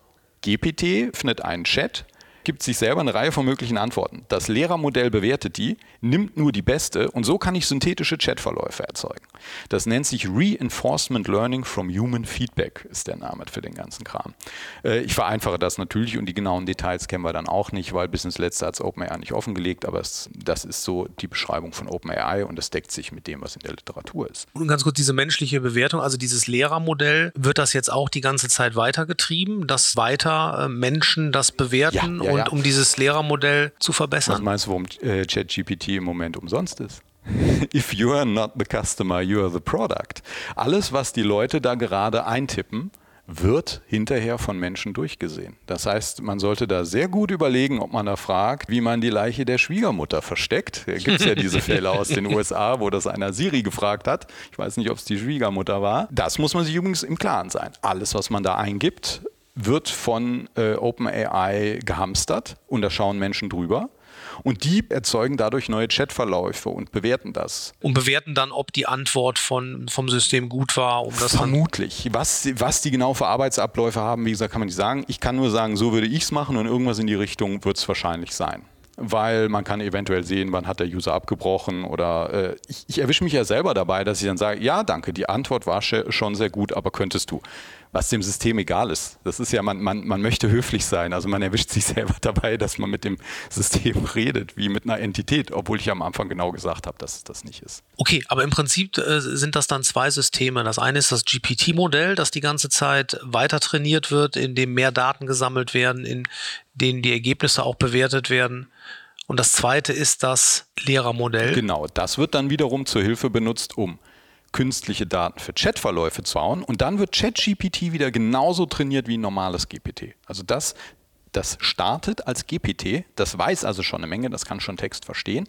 GPT findet einen Chat, gibt sich selber eine Reihe von möglichen Antworten. Das Lehrermodell bewertet die, nimmt nur die beste und so kann ich synthetische Chatverläufe erzeugen. Das nennt sich Reinforcement Learning from Human Feedback, ist der Name für den ganzen Kram. Äh, ich vereinfache das natürlich und die genauen Details kennen wir dann auch nicht, weil bis ins Letzte hat es OpenAI nicht offengelegt, aber es, das ist so die Beschreibung von OpenAI und es deckt sich mit dem, was in der Literatur ist. Und ganz kurz diese menschliche Bewertung, also dieses Lehrermodell, wird das jetzt auch die ganze Zeit weitergetrieben, dass weiter äh, Menschen das bewerten ja, ja, und ja. um dieses Lehrermodell zu verbessern? Was meinst du, warum äh, ChatGPT im Moment umsonst ist? (laughs) If you are not the customer, you are the product. Alles, was die Leute da gerade eintippen, wird hinterher von Menschen durchgesehen. Das heißt, man sollte da sehr gut überlegen, ob man da fragt, wie man die Leiche der Schwiegermutter versteckt. Da gibt es ja diese Fälle aus den USA, wo das einer Siri gefragt hat. Ich weiß nicht, ob es die Schwiegermutter war. Das muss man sich übrigens im Klaren sein. Alles, was man da eingibt, wird von äh, OpenAI gehamstert und da schauen Menschen drüber. Und die erzeugen dadurch neue Chatverläufe und bewerten das. Und bewerten dann, ob die Antwort von, vom System gut war. Um das Vermutlich. Was, was die genau für Arbeitsabläufe haben, wie gesagt, kann man nicht sagen. Ich kann nur sagen, so würde ich es machen und irgendwas in die Richtung wird es wahrscheinlich sein weil man kann eventuell sehen, wann hat der User abgebrochen oder äh, ich, ich erwische mich ja selber dabei, dass ich dann sage, ja, danke, die Antwort war schon sehr gut, aber könntest du was dem System egal ist. Das ist ja, man, man, man möchte höflich sein. Also man erwischt sich (laughs) selber dabei, dass man mit dem System (laughs) redet, wie mit einer Entität, obwohl ich am Anfang genau gesagt habe, dass es das nicht ist. Okay, aber im Prinzip äh, sind das dann zwei Systeme. Das eine ist das GPT-Modell, das die ganze Zeit weiter trainiert wird, in dem mehr Daten gesammelt werden, in denen die Ergebnisse auch bewertet werden. Und das zweite ist das Lehrermodell. Genau, das wird dann wiederum zur Hilfe benutzt, um künstliche Daten für Chatverläufe zu hauen und dann wird ChatGPT wieder genauso trainiert wie ein normales GPT. Also das das startet als GPT, das weiß also schon eine Menge, das kann schon Text verstehen.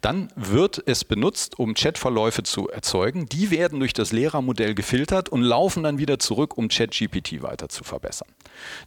Dann wird es benutzt, um Chatverläufe zu erzeugen. Die werden durch das Lehrermodell gefiltert und laufen dann wieder zurück, um ChatGPT weiter zu verbessern.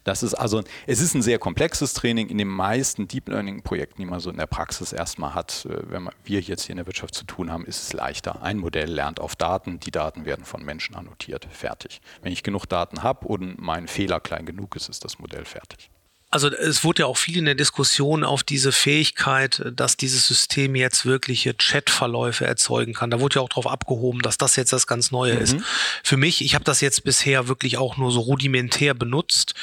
Das ist also, es ist ein sehr komplexes Training. In den meisten Deep Learning Projekten, die man so in der Praxis erstmal hat, äh, wenn wir jetzt hier in der Wirtschaft zu tun haben, ist es leichter. Ein Modell lernt auf Daten, die Daten werden von Menschen annotiert, fertig. Wenn ich genug Daten habe und mein Fehler klein genug ist, ist das Modell fertig. Also es wurde ja auch viel in der Diskussion auf diese Fähigkeit, dass dieses System jetzt wirkliche Chatverläufe erzeugen kann. Da wurde ja auch darauf abgehoben, dass das jetzt das ganz Neue mhm. ist. Für mich, ich habe das jetzt bisher wirklich auch nur so rudimentär benutzt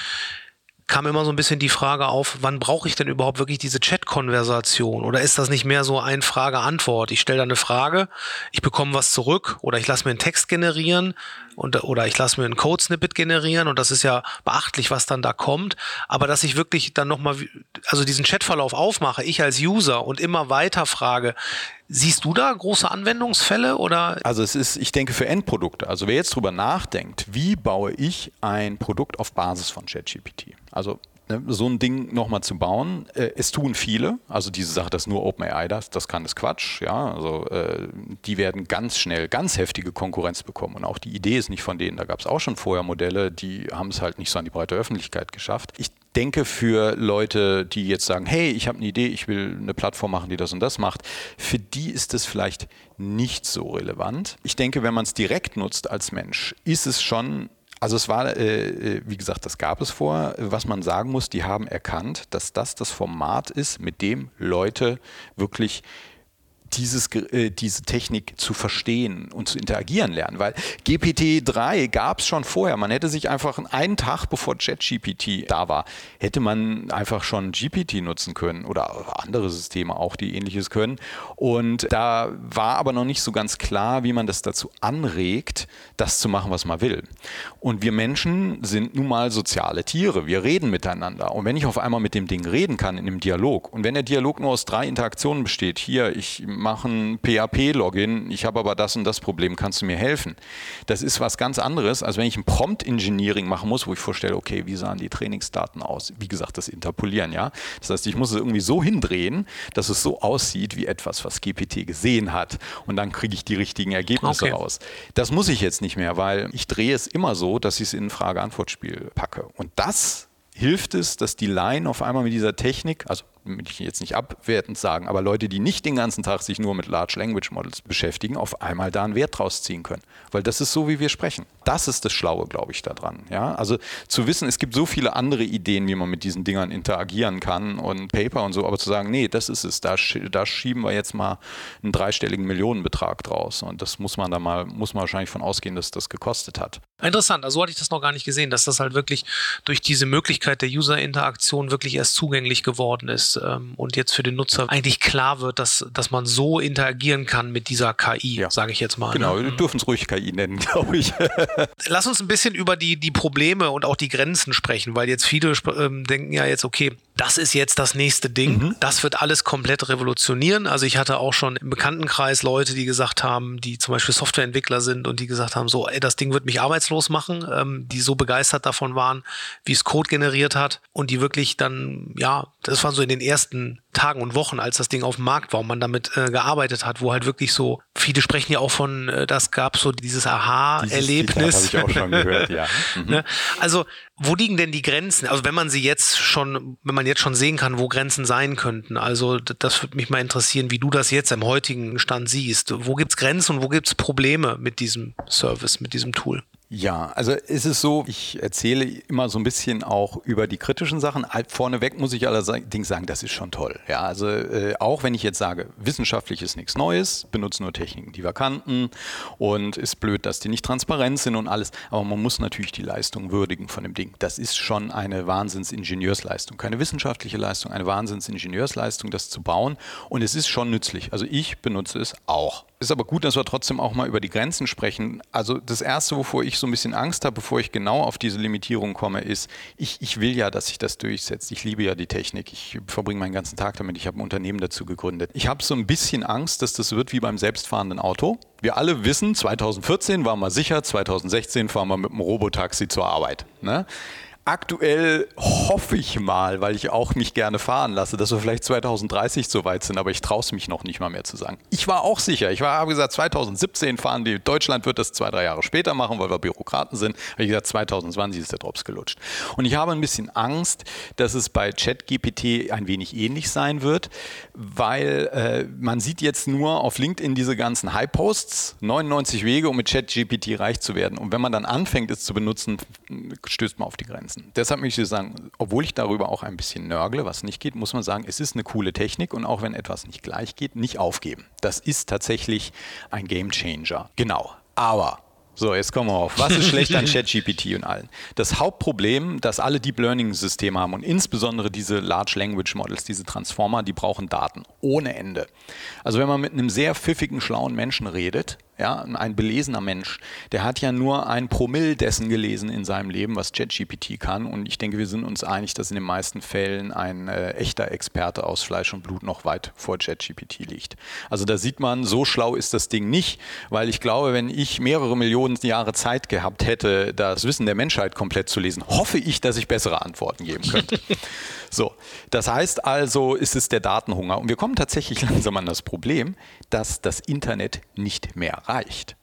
kam immer so ein bisschen die Frage auf, wann brauche ich denn überhaupt wirklich diese Chat-Konversation? Oder ist das nicht mehr so ein Frage-Antwort? Ich stelle da eine Frage, ich bekomme was zurück oder ich lasse mir einen Text generieren und, oder ich lasse mir einen Code-Snippet generieren und das ist ja beachtlich, was dann da kommt. Aber dass ich wirklich dann nochmal, also diesen Chatverlauf aufmache, ich als User und immer weiter frage, Siehst du da große Anwendungsfälle oder? Also es ist, ich denke, für Endprodukte. Also wer jetzt drüber nachdenkt, wie baue ich ein Produkt auf Basis von ChatGPT? Also ne, so ein Ding nochmal zu bauen. Äh, es tun viele, also diese Sache, dass nur OpenAI das, das kann, ist Quatsch. Ja, also äh, die werden ganz schnell ganz heftige Konkurrenz bekommen und auch die Idee ist nicht von denen. Da gab es auch schon vorher Modelle, die haben es halt nicht so an die breite Öffentlichkeit geschafft. Ich denke für Leute, die jetzt sagen, hey, ich habe eine Idee, ich will eine Plattform machen, die das und das macht, für die ist es vielleicht nicht so relevant. Ich denke, wenn man es direkt nutzt als Mensch, ist es schon also es war, äh, äh, wie gesagt, das gab es vor. Was man sagen muss, die haben erkannt, dass das das Format ist, mit dem Leute wirklich dieses, äh, diese Technik zu verstehen und zu interagieren lernen. Weil GPT-3 gab es schon vorher. Man hätte sich einfach einen Tag bevor ChatGPT da war, hätte man einfach schon GPT nutzen können oder andere Systeme auch, die ähnliches können. Und da war aber noch nicht so ganz klar, wie man das dazu anregt, das zu machen, was man will. Und wir Menschen sind nun mal soziale Tiere. Wir reden miteinander. Und wenn ich auf einmal mit dem Ding reden kann in einem Dialog und wenn der Dialog nur aus drei Interaktionen besteht, hier, ich machen PHP-Login, ich habe aber das und das Problem, kannst du mir helfen? Das ist was ganz anderes, als wenn ich ein Prompt-Engineering machen muss, wo ich vorstelle, okay, wie sahen die Trainingsdaten aus? Wie gesagt, das Interpolieren, ja. Das heißt, ich muss es irgendwie so hindrehen, dass es so aussieht wie etwas, was GPT gesehen hat. Und dann kriege ich die richtigen Ergebnisse okay. raus. Das muss ich jetzt nicht mehr, weil ich drehe es immer so, dass ich es in ein Frage-Antwort-Spiel packe. Und das hilft es, dass die Line auf einmal mit dieser Technik, also will ich jetzt nicht abwertend sagen, aber Leute, die nicht den ganzen Tag sich nur mit Large Language Models beschäftigen, auf einmal da einen Wert draus ziehen können. Weil das ist so, wie wir sprechen. Das ist das Schlaue, glaube ich, daran. Ja? Also zu wissen, es gibt so viele andere Ideen, wie man mit diesen Dingern interagieren kann und Paper und so, aber zu sagen, nee, das ist es, da, da schieben wir jetzt mal einen dreistelligen Millionenbetrag draus. Und das muss man da mal, muss man wahrscheinlich von ausgehen, dass das gekostet hat. Interessant, also so hatte ich das noch gar nicht gesehen, dass das halt wirklich durch diese Möglichkeit der User-Interaktion wirklich erst zugänglich geworden ist ähm, und jetzt für den Nutzer eigentlich klar wird, dass, dass man so interagieren kann mit dieser KI, ja. sage ich jetzt mal. Genau, ne? wir dürfen es ruhig KI nennen, (laughs) glaube ich. Lass uns ein bisschen über die, die Probleme und auch die Grenzen sprechen, weil jetzt viele ähm, denken ja jetzt, okay, das ist jetzt das nächste Ding. Mhm. Das wird alles komplett revolutionieren. Also ich hatte auch schon im Bekanntenkreis Leute, die gesagt haben, die zum Beispiel Softwareentwickler sind und die gesagt haben, so, ey, das Ding wird mich arbeitslos machen, ähm, die so begeistert davon waren, wie es Code generiert hat und die wirklich dann, ja, das waren so in den ersten Tagen und Wochen, als das Ding auf dem Markt war und man damit äh, gearbeitet hat, wo halt wirklich so, viele sprechen ja auch von, äh, das gab so dieses Aha-Erlebnis. Habe ich auch schon gehört, ja. (laughs) Mhm. Ne? Also, wo liegen denn die Grenzen? Also, wenn man sie jetzt schon, wenn man jetzt schon sehen kann, wo Grenzen sein könnten. Also, das würde mich mal interessieren, wie du das jetzt im heutigen Stand siehst. Wo gibt's Grenzen und wo gibt's Probleme mit diesem Service, mit diesem Tool? Ja, also ist es so, ich erzähle immer so ein bisschen auch über die kritischen Sachen. Vorneweg muss ich allerdings sagen, das ist schon toll. Ja, also äh, auch wenn ich jetzt sage, wissenschaftlich ist nichts Neues, benutzen nur Techniken, die wir kannten und ist blöd, dass die nicht transparent sind und alles, aber man muss natürlich die Leistung würdigen von dem Ding. Das ist schon eine Wahnsinnsingenieursleistung, keine wissenschaftliche Leistung, eine Wahnsinnsingenieursleistung, das zu bauen und es ist schon nützlich. Also ich benutze es auch. Ist aber gut, dass wir trotzdem auch mal über die Grenzen sprechen. Also das Erste, wovor ich so ein bisschen Angst habe, bevor ich genau auf diese Limitierung komme, ist, ich, ich will ja, dass sich das durchsetzt. Ich liebe ja die Technik. Ich verbringe meinen ganzen Tag damit. Ich habe ein Unternehmen dazu gegründet. Ich habe so ein bisschen Angst, dass das wird wie beim selbstfahrenden Auto. Wir alle wissen, 2014 waren wir sicher, 2016 fahren wir mit dem Robotaxi zur Arbeit. Ne? Aktuell hoffe ich mal, weil ich auch mich gerne fahren lasse, dass wir vielleicht 2030 so weit sind, aber ich traue es mich noch nicht mal mehr zu sagen. Ich war auch sicher. Ich habe gesagt, 2017 fahren die. Deutschland wird das zwei, drei Jahre später machen, weil wir Bürokraten sind. Habe ich gesagt, 2020 ist der Drops gelutscht. Und ich habe ein bisschen Angst, dass es bei ChatGPT ein wenig ähnlich sein wird, weil äh, man sieht jetzt nur auf LinkedIn diese ganzen High-Posts, 99 Wege, um mit ChatGPT reich zu werden. Und wenn man dann anfängt, es zu benutzen, stößt man auf die Grenzen. Grenzen. Deshalb möchte ich sagen, obwohl ich darüber auch ein bisschen nörgle, was nicht geht, muss man sagen, es ist eine coole Technik und auch wenn etwas nicht gleich geht, nicht aufgeben. Das ist tatsächlich ein Game Changer. Genau. Aber so, jetzt kommen wir auf. Was ist schlecht an (laughs) ChatGPT und allen? Das Hauptproblem, dass alle Deep Learning Systeme haben und insbesondere diese Large Language Models, diese Transformer, die brauchen Daten ohne Ende. Also wenn man mit einem sehr pfiffigen, schlauen Menschen redet, ja, ein belesener Mensch, der hat ja nur ein Promille dessen gelesen in seinem Leben, was ChatGPT kann. Und ich denke, wir sind uns einig, dass in den meisten Fällen ein äh, echter Experte aus Fleisch und Blut noch weit vor ChatGPT liegt. Also da sieht man, so schlau ist das Ding nicht, weil ich glaube, wenn ich mehrere Millionen Jahre Zeit gehabt hätte, das Wissen der Menschheit komplett zu lesen, hoffe ich, dass ich bessere Antworten geben könnte. (laughs) so, das heißt also, ist es der Datenhunger. Und wir kommen tatsächlich (laughs) langsam an das Problem, dass das Internet nicht mehr reicht reicht.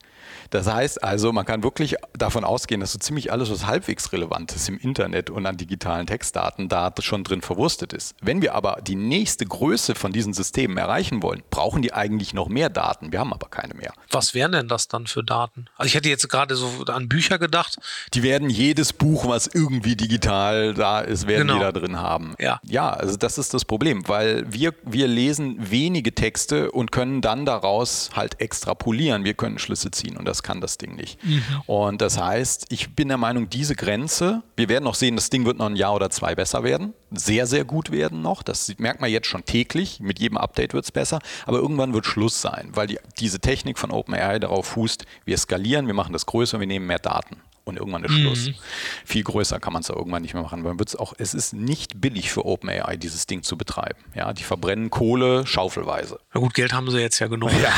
Das heißt also, man kann wirklich davon ausgehen, dass so ziemlich alles, was halbwegs relevant ist im Internet und an digitalen Textdaten, da schon drin verwurstet ist. Wenn wir aber die nächste Größe von diesen Systemen erreichen wollen, brauchen die eigentlich noch mehr Daten. Wir haben aber keine mehr. Was wären denn das dann für Daten? Also ich hätte jetzt gerade so an Bücher gedacht. Die werden jedes Buch, was irgendwie digital da ist, werden genau. die da drin haben. Ja. ja, also das ist das Problem, weil wir, wir lesen wenige Texte und können dann daraus halt extrapolieren. Wir können Schlüsse ziehen und das das kann das Ding nicht. Mhm. Und das heißt, ich bin der Meinung, diese Grenze, wir werden noch sehen, das Ding wird noch ein Jahr oder zwei besser werden, sehr, sehr gut werden noch. Das merkt man jetzt schon täglich. Mit jedem Update wird es besser. Aber irgendwann wird Schluss sein, weil die, diese Technik von OpenAI darauf fußt, wir skalieren, wir machen das größer, wir nehmen mehr Daten und irgendwann ist Schluss. Mhm. Viel größer kann man es irgendwann nicht mehr machen. Weil wird's auch, es ist nicht billig für OpenAI, dieses Ding zu betreiben. Ja, die verbrennen Kohle schaufelweise. Na gut, Geld haben sie jetzt ja genug. Ja,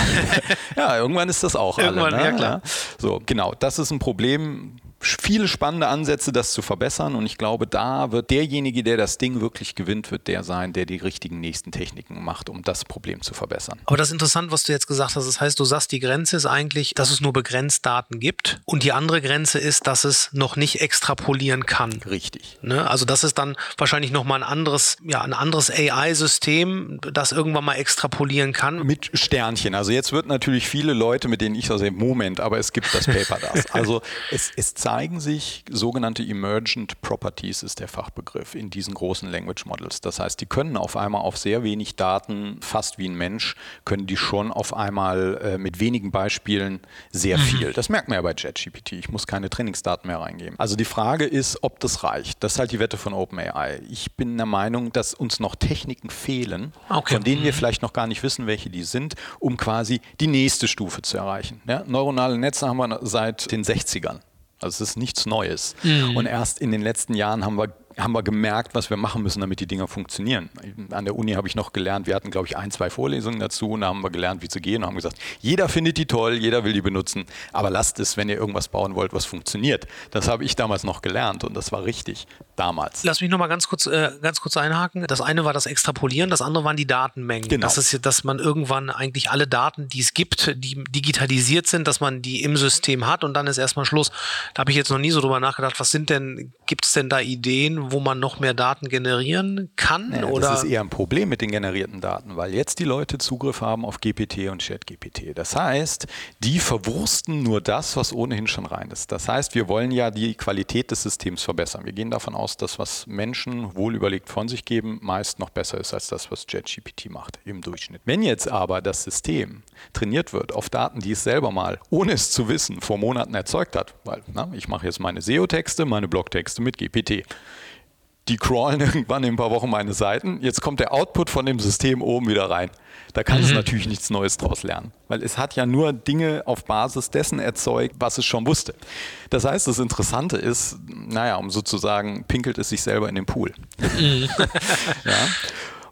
(laughs) ja irgendwann ist das auch irgendwann, alle. Ne? Ja, klar. So, genau. Das ist ein Problem viele spannende Ansätze, das zu verbessern. Und ich glaube, da wird derjenige, der das Ding wirklich gewinnt, wird der sein, der die richtigen nächsten Techniken macht, um das Problem zu verbessern. Aber das ist interessant, was du jetzt gesagt hast. Das heißt, du sagst, die Grenze ist eigentlich, dass es nur begrenzt Daten gibt. Und die andere Grenze ist, dass es noch nicht extrapolieren kann. Richtig. Ne? Also das ist dann wahrscheinlich nochmal ein anderes, ja, ein anderes AI-System, das irgendwann mal extrapolieren kann. Mit Sternchen. Also jetzt wird natürlich viele Leute, mit denen ich so sehe, Moment, aber es gibt das Paper das. (laughs) Also es, es zeigt zeigen sich sogenannte Emergent Properties, ist der Fachbegriff, in diesen großen Language Models. Das heißt, die können auf einmal auf sehr wenig Daten, fast wie ein Mensch, können die schon auf einmal äh, mit wenigen Beispielen sehr mhm. viel. Das merkt man ja bei JetGPT. Ich muss keine Trainingsdaten mehr reingeben. Also die Frage ist, ob das reicht. Das ist halt die Wette von OpenAI. Ich bin der Meinung, dass uns noch Techniken fehlen, okay. von denen wir mhm. vielleicht noch gar nicht wissen, welche die sind, um quasi die nächste Stufe zu erreichen. Ja, neuronale Netze haben wir seit den 60ern. Also es ist nichts Neues. Mhm. Und erst in den letzten Jahren haben wir haben wir gemerkt, was wir machen müssen, damit die Dinger funktionieren. An der Uni habe ich noch gelernt, wir hatten, glaube ich, ein, zwei Vorlesungen dazu und da haben wir gelernt, wie zu gehen und haben gesagt, jeder findet die toll, jeder will die benutzen, aber lasst es, wenn ihr irgendwas bauen wollt, was funktioniert. Das habe ich damals noch gelernt und das war richtig damals. Lass mich noch mal ganz kurz, äh, ganz kurz einhaken. Das eine war das Extrapolieren, das andere waren die Datenmengen. Genau. Das ist, dass man irgendwann eigentlich alle Daten, die es gibt, die digitalisiert sind, dass man die im System hat und dann ist erstmal Schluss. Da habe ich jetzt noch nie so drüber nachgedacht, was sind denn, gibt es denn da Ideen, wo man noch mehr Daten generieren kann? Naja, oder? Das ist eher ein Problem mit den generierten Daten, weil jetzt die Leute Zugriff haben auf GPT und ChatGPT. Das heißt, die verwursten nur das, was ohnehin schon rein ist. Das heißt, wir wollen ja die Qualität des Systems verbessern. Wir gehen davon aus, dass was Menschen wohl überlegt von sich geben, meist noch besser ist als das, was ChatGPT macht im Durchschnitt. Wenn jetzt aber das System trainiert wird auf Daten, die es selber mal, ohne es zu wissen, vor Monaten erzeugt hat, weil na, ich mache jetzt meine SEO-Texte, meine Blog-Texte mit GPT die crawlen (laughs) irgendwann in ein paar Wochen meine Seiten. Jetzt kommt der Output von dem System oben wieder rein. Da kann mhm. es natürlich nichts Neues draus lernen, weil es hat ja nur Dinge auf Basis dessen erzeugt, was es schon wusste. Das heißt, das Interessante ist, naja, um sozusagen pinkelt es sich selber in den Pool. Mhm. (laughs) (laughs) ja.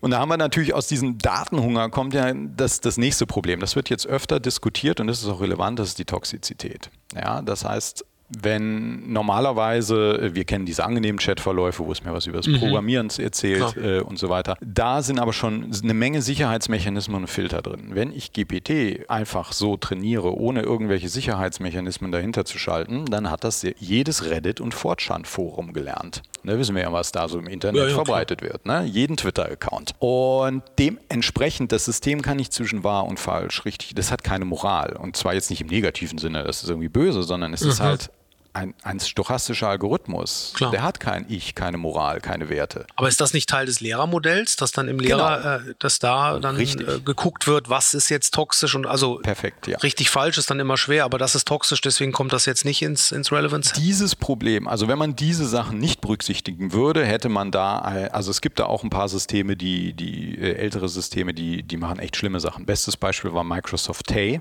Und da haben wir natürlich aus diesem Datenhunger kommt ja das, das nächste Problem. Das wird jetzt öfter diskutiert und das ist auch relevant, das ist die Toxizität. Ja, das heißt, wenn normalerweise, wir kennen diese angenehmen Chatverläufe, wo es mir was über das mhm. Programmieren erzählt äh, und so weiter, da sind aber schon eine Menge Sicherheitsmechanismen und Filter drin. Wenn ich GPT einfach so trainiere, ohne irgendwelche Sicherheitsmechanismen dahinter zu schalten, dann hat das jedes Reddit- und Fortran-Forum gelernt. Ne, wissen wir ja, was da so im Internet ja, ja, verbreitet klar. wird. Ne? Jeden Twitter-Account. Und dementsprechend, das System kann nicht zwischen wahr und falsch, richtig, das hat keine Moral. Und zwar jetzt nicht im negativen Sinne, das ist irgendwie böse, sondern es mhm. ist halt ein, ein stochastischer Algorithmus, Klar. der hat kein Ich, keine Moral, keine Werte. Aber ist das nicht Teil des Lehrermodells, dass dann im Lehrer, genau. äh, dass da dann äh, geguckt wird, was ist jetzt toxisch und also Perfekt, ja. richtig falsch ist dann immer schwer, aber das ist toxisch, deswegen kommt das jetzt nicht ins, ins Relevance? Dieses Problem, also wenn man diese Sachen nicht berücksichtigen würde, hätte man da, also es gibt da auch ein paar Systeme, die, die äh, ältere Systeme, die, die machen echt schlimme Sachen. Bestes Beispiel war Microsoft Tay.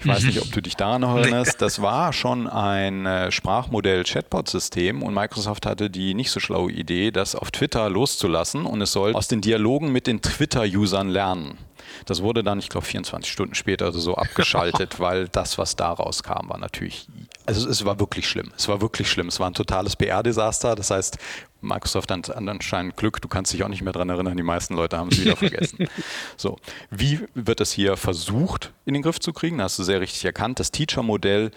Ich weiß nicht, ob du dich daran erinnerst. Das war schon ein äh, Sprachmodell-Chatbot-System und Microsoft hatte die nicht so schlaue Idee, das auf Twitter loszulassen und es soll aus den Dialogen mit den Twitter-Usern lernen. Das wurde dann, ich glaube, 24 Stunden später oder so abgeschaltet, (laughs) weil das, was daraus kam, war natürlich, also es war wirklich schlimm. Es war wirklich schlimm. Es war ein totales PR-Desaster. Das heißt, Microsoft hat anscheinend Glück, du kannst dich auch nicht mehr daran erinnern, die meisten Leute haben es wieder (laughs) vergessen. so, wie wird das hier versucht in den Griff zu kriegen? Da hast du sehr richtig erkannt. Das Teacher-Modell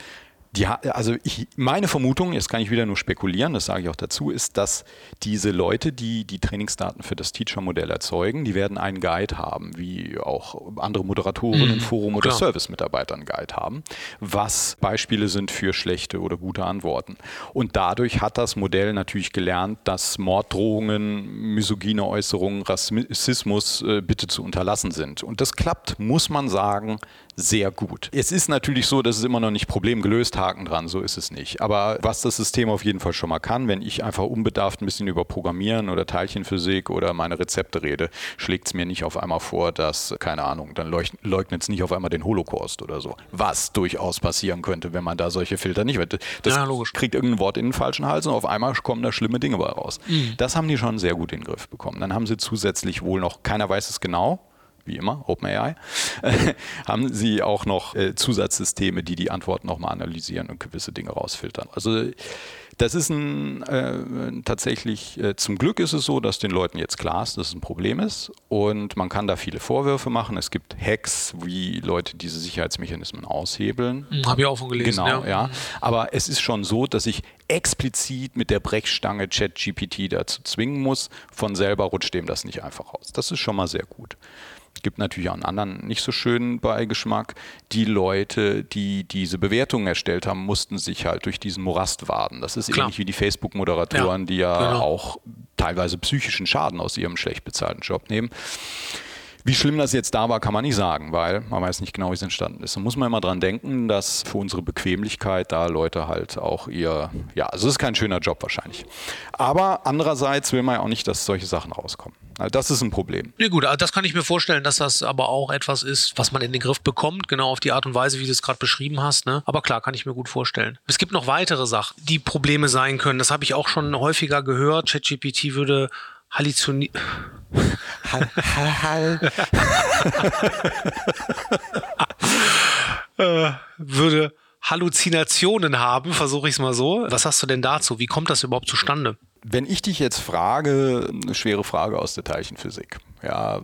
die, also ich, meine Vermutung, jetzt kann ich wieder nur spekulieren, das sage ich auch dazu, ist, dass diese Leute, die die Trainingsdaten für das Teacher-Modell erzeugen, die werden einen Guide haben, wie auch andere Moderatoren mhm, im Forum oder Service-Mitarbeiter einen Guide haben, was Beispiele sind für schlechte oder gute Antworten. Und dadurch hat das Modell natürlich gelernt, dass Morddrohungen, misogyne Äußerungen, Rassismus äh, bitte zu unterlassen sind. Und das klappt, muss man sagen, sehr gut. Es ist natürlich so, dass es immer noch nicht Problem gelöst, Haken dran, so ist es nicht. Aber was das System auf jeden Fall schon mal kann, wenn ich einfach unbedarft ein bisschen über Programmieren oder Teilchenphysik oder meine Rezepte rede, schlägt es mir nicht auf einmal vor, dass, keine Ahnung, dann leugnet es nicht auf einmal den Holocaust oder so. Was durchaus passieren könnte, wenn man da solche Filter nicht wird. Das ja, kriegt irgendein Wort in den falschen Hals und auf einmal kommen da schlimme Dinge bei raus. Mhm. Das haben die schon sehr gut in den Griff bekommen. Dann haben sie zusätzlich wohl noch, keiner weiß es genau, wie immer, OpenAI, (laughs) haben sie auch noch äh, Zusatzsysteme, die die Antworten nochmal analysieren und gewisse Dinge rausfiltern. Also das ist ein, äh, tatsächlich, äh, zum Glück ist es so, dass den Leuten jetzt klar ist, dass es ein Problem ist und man kann da viele Vorwürfe machen. Es gibt Hacks, wie Leute diese Sicherheitsmechanismen aushebeln. Hm, Habe ich auch von gelesen. Genau, ja. ja. Aber es ist schon so, dass ich explizit mit der Brechstange ChatGPT dazu zwingen muss. Von selber rutscht dem das nicht einfach raus. Das ist schon mal sehr gut gibt natürlich auch einen anderen nicht so schönen Beigeschmack. Die Leute, die diese Bewertungen erstellt haben, mussten sich halt durch diesen Morast waden. Das ist Klar. ähnlich wie die Facebook-Moderatoren, ja, die ja genau. auch teilweise psychischen Schaden aus ihrem schlecht bezahlten Job nehmen. Wie schlimm das jetzt da war, kann man nicht sagen, weil man weiß nicht genau, wie es entstanden ist. Da muss man immer dran denken, dass für unsere Bequemlichkeit da Leute halt auch ihr, ja, also es ist kein schöner Job wahrscheinlich. Aber andererseits will man ja auch nicht, dass solche Sachen rauskommen. Also das ist ein Problem. Nee, gut, also das kann ich mir vorstellen, dass das aber auch etwas ist, was man in den Griff bekommt, genau auf die Art und Weise, wie du es gerade beschrieben hast. Ne? Aber klar, kann ich mir gut vorstellen. Es gibt noch weitere Sachen, die Probleme sein können. Das habe ich auch schon häufiger gehört. ChatGPT würde halluzinieren. Hall, hall, hall. (laughs) äh, würde Halluzinationen haben, versuche ich es mal so. Was sagst du denn dazu? Wie kommt das überhaupt zustande? Wenn ich dich jetzt frage, eine schwere Frage aus der Teilchenphysik. Ja,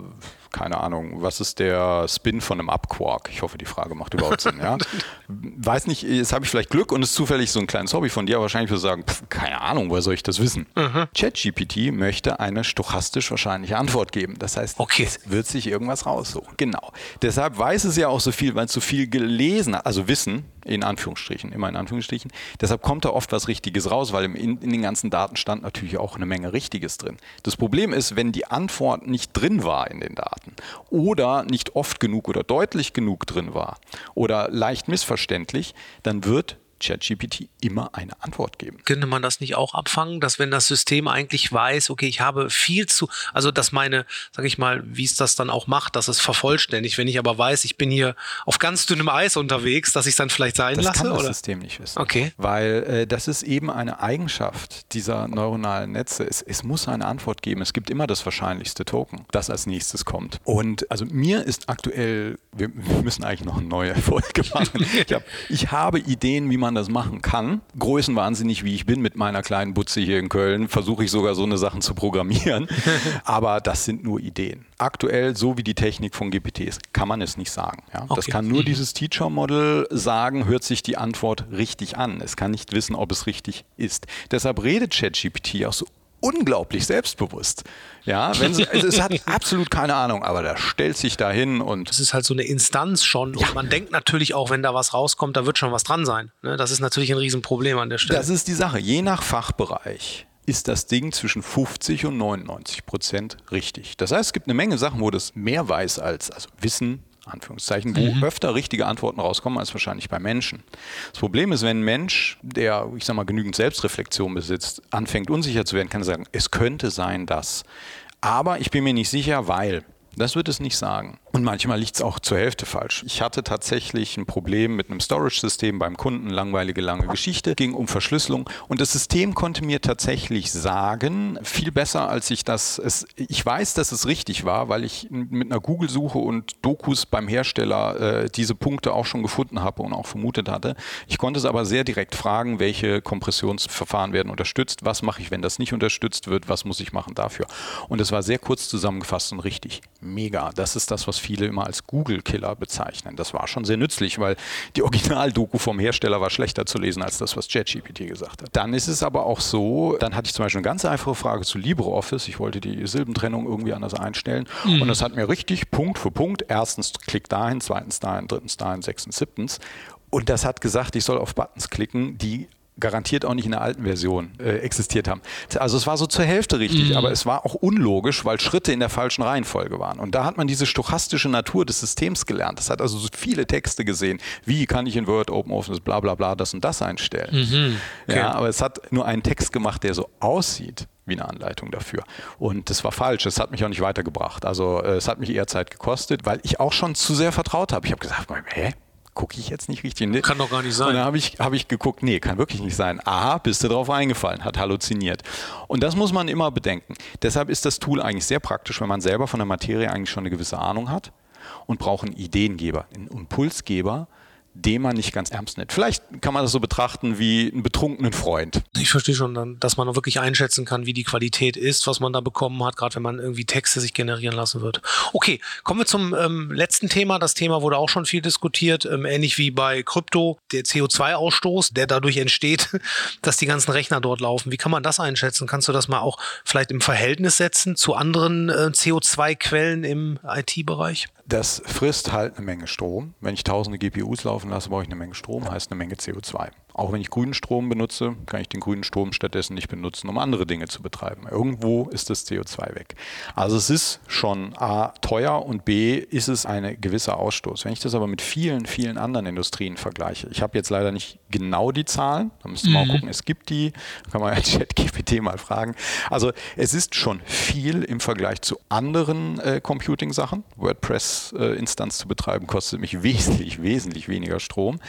keine Ahnung, was ist der Spin von einem Upquark? Ich hoffe, die Frage macht überhaupt Sinn. Ja? (laughs) Weiß nicht, jetzt habe ich vielleicht Glück und es ist zufällig so ein kleines Hobby von dir, aber wahrscheinlich würde ich sagen, pff, keine Ahnung, woher soll ich das wissen? Mhm. ChatGPT möchte eine stochastisch wahrscheinliche Antwort geben. Das heißt, okay. es wird sich irgendwas raussuchen. Genau. Deshalb weiß es ja auch so viel, weil es so viel gelesen hat, also Wissen, in Anführungsstrichen, immer in Anführungsstrichen. Deshalb kommt da oft was Richtiges raus, weil in, in den ganzen Daten stand natürlich auch eine Menge Richtiges drin. Das Problem ist, wenn die Antwort nicht drin war in den Daten oder nicht oft genug oder deutlich genug drin war oder leicht missverständlich, dann wird ChatGPT immer eine Antwort geben. Könnte man das nicht auch abfangen, dass wenn das System eigentlich weiß, okay, ich habe viel zu, also dass meine, sag ich mal, wie es das dann auch macht, dass es vervollständigt, wenn ich aber weiß, ich bin hier auf ganz dünnem Eis unterwegs, dass ich es dann vielleicht sein das lasse? Das kann das oder? System nicht wissen. Okay. Weil äh, das ist eben eine Eigenschaft dieser neuronalen Netze. Es, es muss eine Antwort geben. Es gibt immer das wahrscheinlichste Token, das als nächstes kommt. Und also mir ist aktuell, wir, wir müssen eigentlich noch eine neue (laughs) Folge machen. ich, hab, ich habe Ideen, wie man man das machen kann. Größenwahnsinnig wie ich bin mit meiner kleinen Butze hier in Köln, versuche ich sogar so eine Sachen zu programmieren. (laughs) Aber das sind nur Ideen. Aktuell, so wie die Technik von GPT ist, kann man es nicht sagen. Ja? Okay. Das kann nur mhm. dieses Teacher-Model sagen, hört sich die Antwort richtig an. Es kann nicht wissen, ob es richtig ist. Deshalb redet ChatGPT auch so unglaublich selbstbewusst. Ja, wenn sie, also es hat (laughs) absolut keine Ahnung, aber da stellt sich da hin und. Es ist halt so eine Instanz schon. Und ja. man denkt natürlich auch, wenn da was rauskommt, da wird schon was dran sein. Ne? Das ist natürlich ein Riesenproblem an der Stelle. Das ist die Sache. Je nach Fachbereich ist das Ding zwischen 50 und 99 Prozent richtig. Das heißt, es gibt eine Menge Sachen, wo das mehr weiß als, also Wissen, Anführungszeichen, wo mhm. öfter richtige Antworten rauskommen als wahrscheinlich bei Menschen. Das Problem ist, wenn ein Mensch, der, ich sag mal, genügend Selbstreflexion besitzt, anfängt unsicher zu werden, kann er sagen, es könnte sein, dass. Aber ich bin mir nicht sicher, weil. Das wird es nicht sagen. Und manchmal liegt es auch zur Hälfte falsch. Ich hatte tatsächlich ein Problem mit einem Storage-System beim Kunden, langweilige lange Geschichte, ging um Verschlüsselung und das System konnte mir tatsächlich sagen, viel besser als ich das, es, ich weiß, dass es richtig war, weil ich mit einer Google-Suche und Dokus beim Hersteller äh, diese Punkte auch schon gefunden habe und auch vermutet hatte. Ich konnte es aber sehr direkt fragen, welche Kompressionsverfahren werden unterstützt, was mache ich, wenn das nicht unterstützt wird, was muss ich machen dafür. Und es war sehr kurz zusammengefasst und richtig. Mega. Das ist das, was viele immer als Google-Killer bezeichnen. Das war schon sehr nützlich, weil die Original-Doku vom Hersteller war schlechter zu lesen als das, was ChatGPT gesagt hat. Dann ist es aber auch so, dann hatte ich zum Beispiel eine ganz einfache Frage zu LibreOffice. Ich wollte die Silbentrennung irgendwie anders einstellen mhm. und das hat mir richtig Punkt für Punkt, erstens klick dahin, zweitens dahin, drittens dahin, sechstens, siebtens. Und das hat gesagt, ich soll auf Buttons klicken, die garantiert auch nicht in der alten Version äh, existiert haben. Also es war so zur Hälfte richtig, mhm. aber es war auch unlogisch, weil Schritte in der falschen Reihenfolge waren. Und da hat man diese stochastische Natur des Systems gelernt. Das hat also so viele Texte gesehen. Wie kann ich in Word, OpenOffice, bla bla bla, das und das einstellen. Mhm. Okay. Ja, aber es hat nur einen Text gemacht, der so aussieht wie eine Anleitung dafür. Und das war falsch. Es hat mich auch nicht weitergebracht. Also äh, es hat mich eher Zeit gekostet, weil ich auch schon zu sehr vertraut habe. Ich habe gesagt, hä, gucke ich jetzt nicht richtig. Ne? Kann doch gar nicht sein. Und dann habe ich, hab ich geguckt, nee, kann wirklich nicht sein. Aha, bist du drauf eingefallen, hat halluziniert. Und das muss man immer bedenken. Deshalb ist das Tool eigentlich sehr praktisch, wenn man selber von der Materie eigentlich schon eine gewisse Ahnung hat und braucht einen Ideengeber, einen Impulsgeber, den man nicht ganz ernst nimmt. Vielleicht kann man das so betrachten wie einen betrunkenen Freund. Ich verstehe schon, dass man wirklich einschätzen kann, wie die Qualität ist, was man da bekommen hat, gerade wenn man irgendwie Texte sich generieren lassen wird. Okay, kommen wir zum ähm, letzten Thema. Das Thema wurde auch schon viel diskutiert, ähm, ähnlich wie bei Krypto, der CO2-Ausstoß, der dadurch entsteht, (laughs) dass die ganzen Rechner dort laufen. Wie kann man das einschätzen? Kannst du das mal auch vielleicht im Verhältnis setzen zu anderen äh, CO2-Quellen im IT-Bereich? Das frisst halt eine Menge Strom. Wenn ich tausende GPUs laufen lasse, brauche ich eine Menge Strom, heißt eine Menge CO2. Auch wenn ich grünen Strom benutze, kann ich den grünen Strom stattdessen nicht benutzen, um andere Dinge zu betreiben. Irgendwo ist das CO2 weg. Also es ist schon A teuer und B ist es ein gewisser Ausstoß. Wenn ich das aber mit vielen, vielen anderen Industrien vergleiche, ich habe jetzt leider nicht genau die Zahlen, da müsste man mhm. auch gucken, es gibt die, kann man ja (laughs) ChatGPT mal fragen. Also es ist schon viel im Vergleich zu anderen äh, Computing-Sachen. WordPress-Instanz äh, zu betreiben kostet mich (laughs) wesentlich, wesentlich weniger Strom.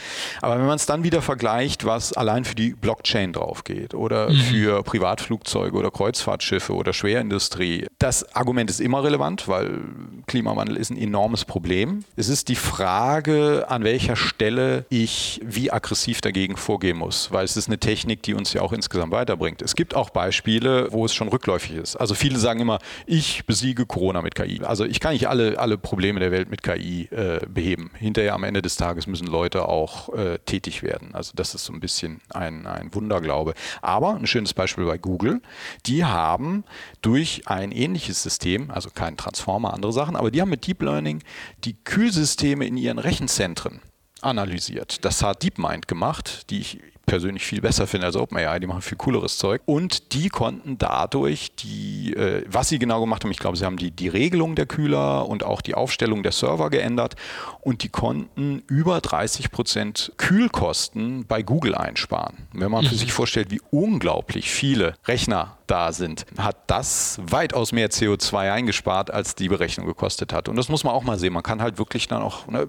Aber wenn man es dann wieder vergleicht, nicht, was allein für die Blockchain drauf geht oder mhm. für Privatflugzeuge oder Kreuzfahrtschiffe oder Schwerindustrie. Das Argument ist immer relevant, weil Klimawandel ist ein enormes Problem. Es ist die Frage, an welcher Stelle ich wie aggressiv dagegen vorgehen muss, weil es ist eine Technik, die uns ja auch insgesamt weiterbringt. Es gibt auch Beispiele, wo es schon rückläufig ist. Also viele sagen immer, ich besiege Corona mit KI. Also ich kann nicht alle, alle Probleme der Welt mit KI äh, beheben. Hinterher am Ende des Tages müssen Leute auch äh, tätig werden. Also das ist so ein bisschen ein, ein Wunderglaube. Aber ein schönes Beispiel bei Google, die haben durch ein ähnliches System, also kein Transformer, andere Sachen, aber die haben mit Deep Learning die Kühlsysteme in ihren Rechenzentren analysiert. Das hat DeepMind gemacht, die ich persönlich viel besser finde als OpenAI. Die machen viel cooleres Zeug. Und die konnten dadurch die, äh, was sie genau gemacht haben, ich glaube, sie haben die, die Regelung der Kühler und auch die Aufstellung der Server geändert und die konnten über 30 Prozent Kühlkosten bei Google einsparen. Wenn man mhm. sich vorstellt, wie unglaublich viele Rechner da sind, hat das weitaus mehr CO2 eingespart, als die Berechnung gekostet hat. Und das muss man auch mal sehen. Man kann halt wirklich dann auch, ne,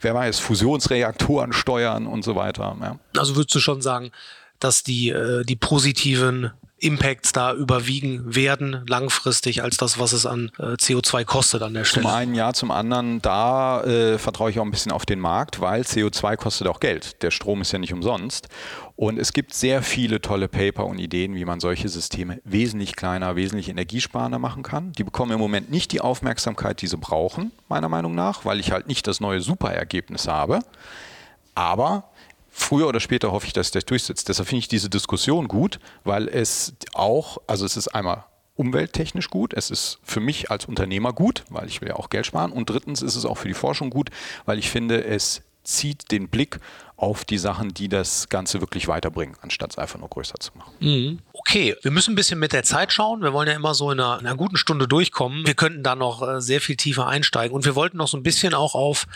wer weiß, Fusionsreaktoren steuern und so weiter. Ja. Also würdest du schon sagen, dass die, äh, die positiven Impacts da überwiegen werden langfristig als das, was es an äh, CO2 kostet an der Stelle. Zum einen ja, zum anderen da äh, vertraue ich auch ein bisschen auf den Markt, weil CO2 kostet auch Geld. Der Strom ist ja nicht umsonst. Und es gibt sehr viele tolle Paper und Ideen, wie man solche Systeme wesentlich kleiner, wesentlich energiesparender machen kann. Die bekommen im Moment nicht die Aufmerksamkeit, die sie brauchen, meiner Meinung nach, weil ich halt nicht das neue Superergebnis habe. Aber früher oder später hoffe ich, dass das durchsetzt. Deshalb finde ich diese Diskussion gut, weil es auch, also es ist einmal umwelttechnisch gut, es ist für mich als Unternehmer gut, weil ich will ja auch Geld sparen und drittens ist es auch für die Forschung gut, weil ich finde, es zieht den Blick auf die Sachen, die das Ganze wirklich weiterbringen, anstatt es einfach nur größer zu machen. Mhm. Okay, wir müssen ein bisschen mit der Zeit schauen. Wir wollen ja immer so in einer, in einer guten Stunde durchkommen. Wir könnten da noch äh, sehr viel tiefer einsteigen und wir wollten noch so ein bisschen auch auf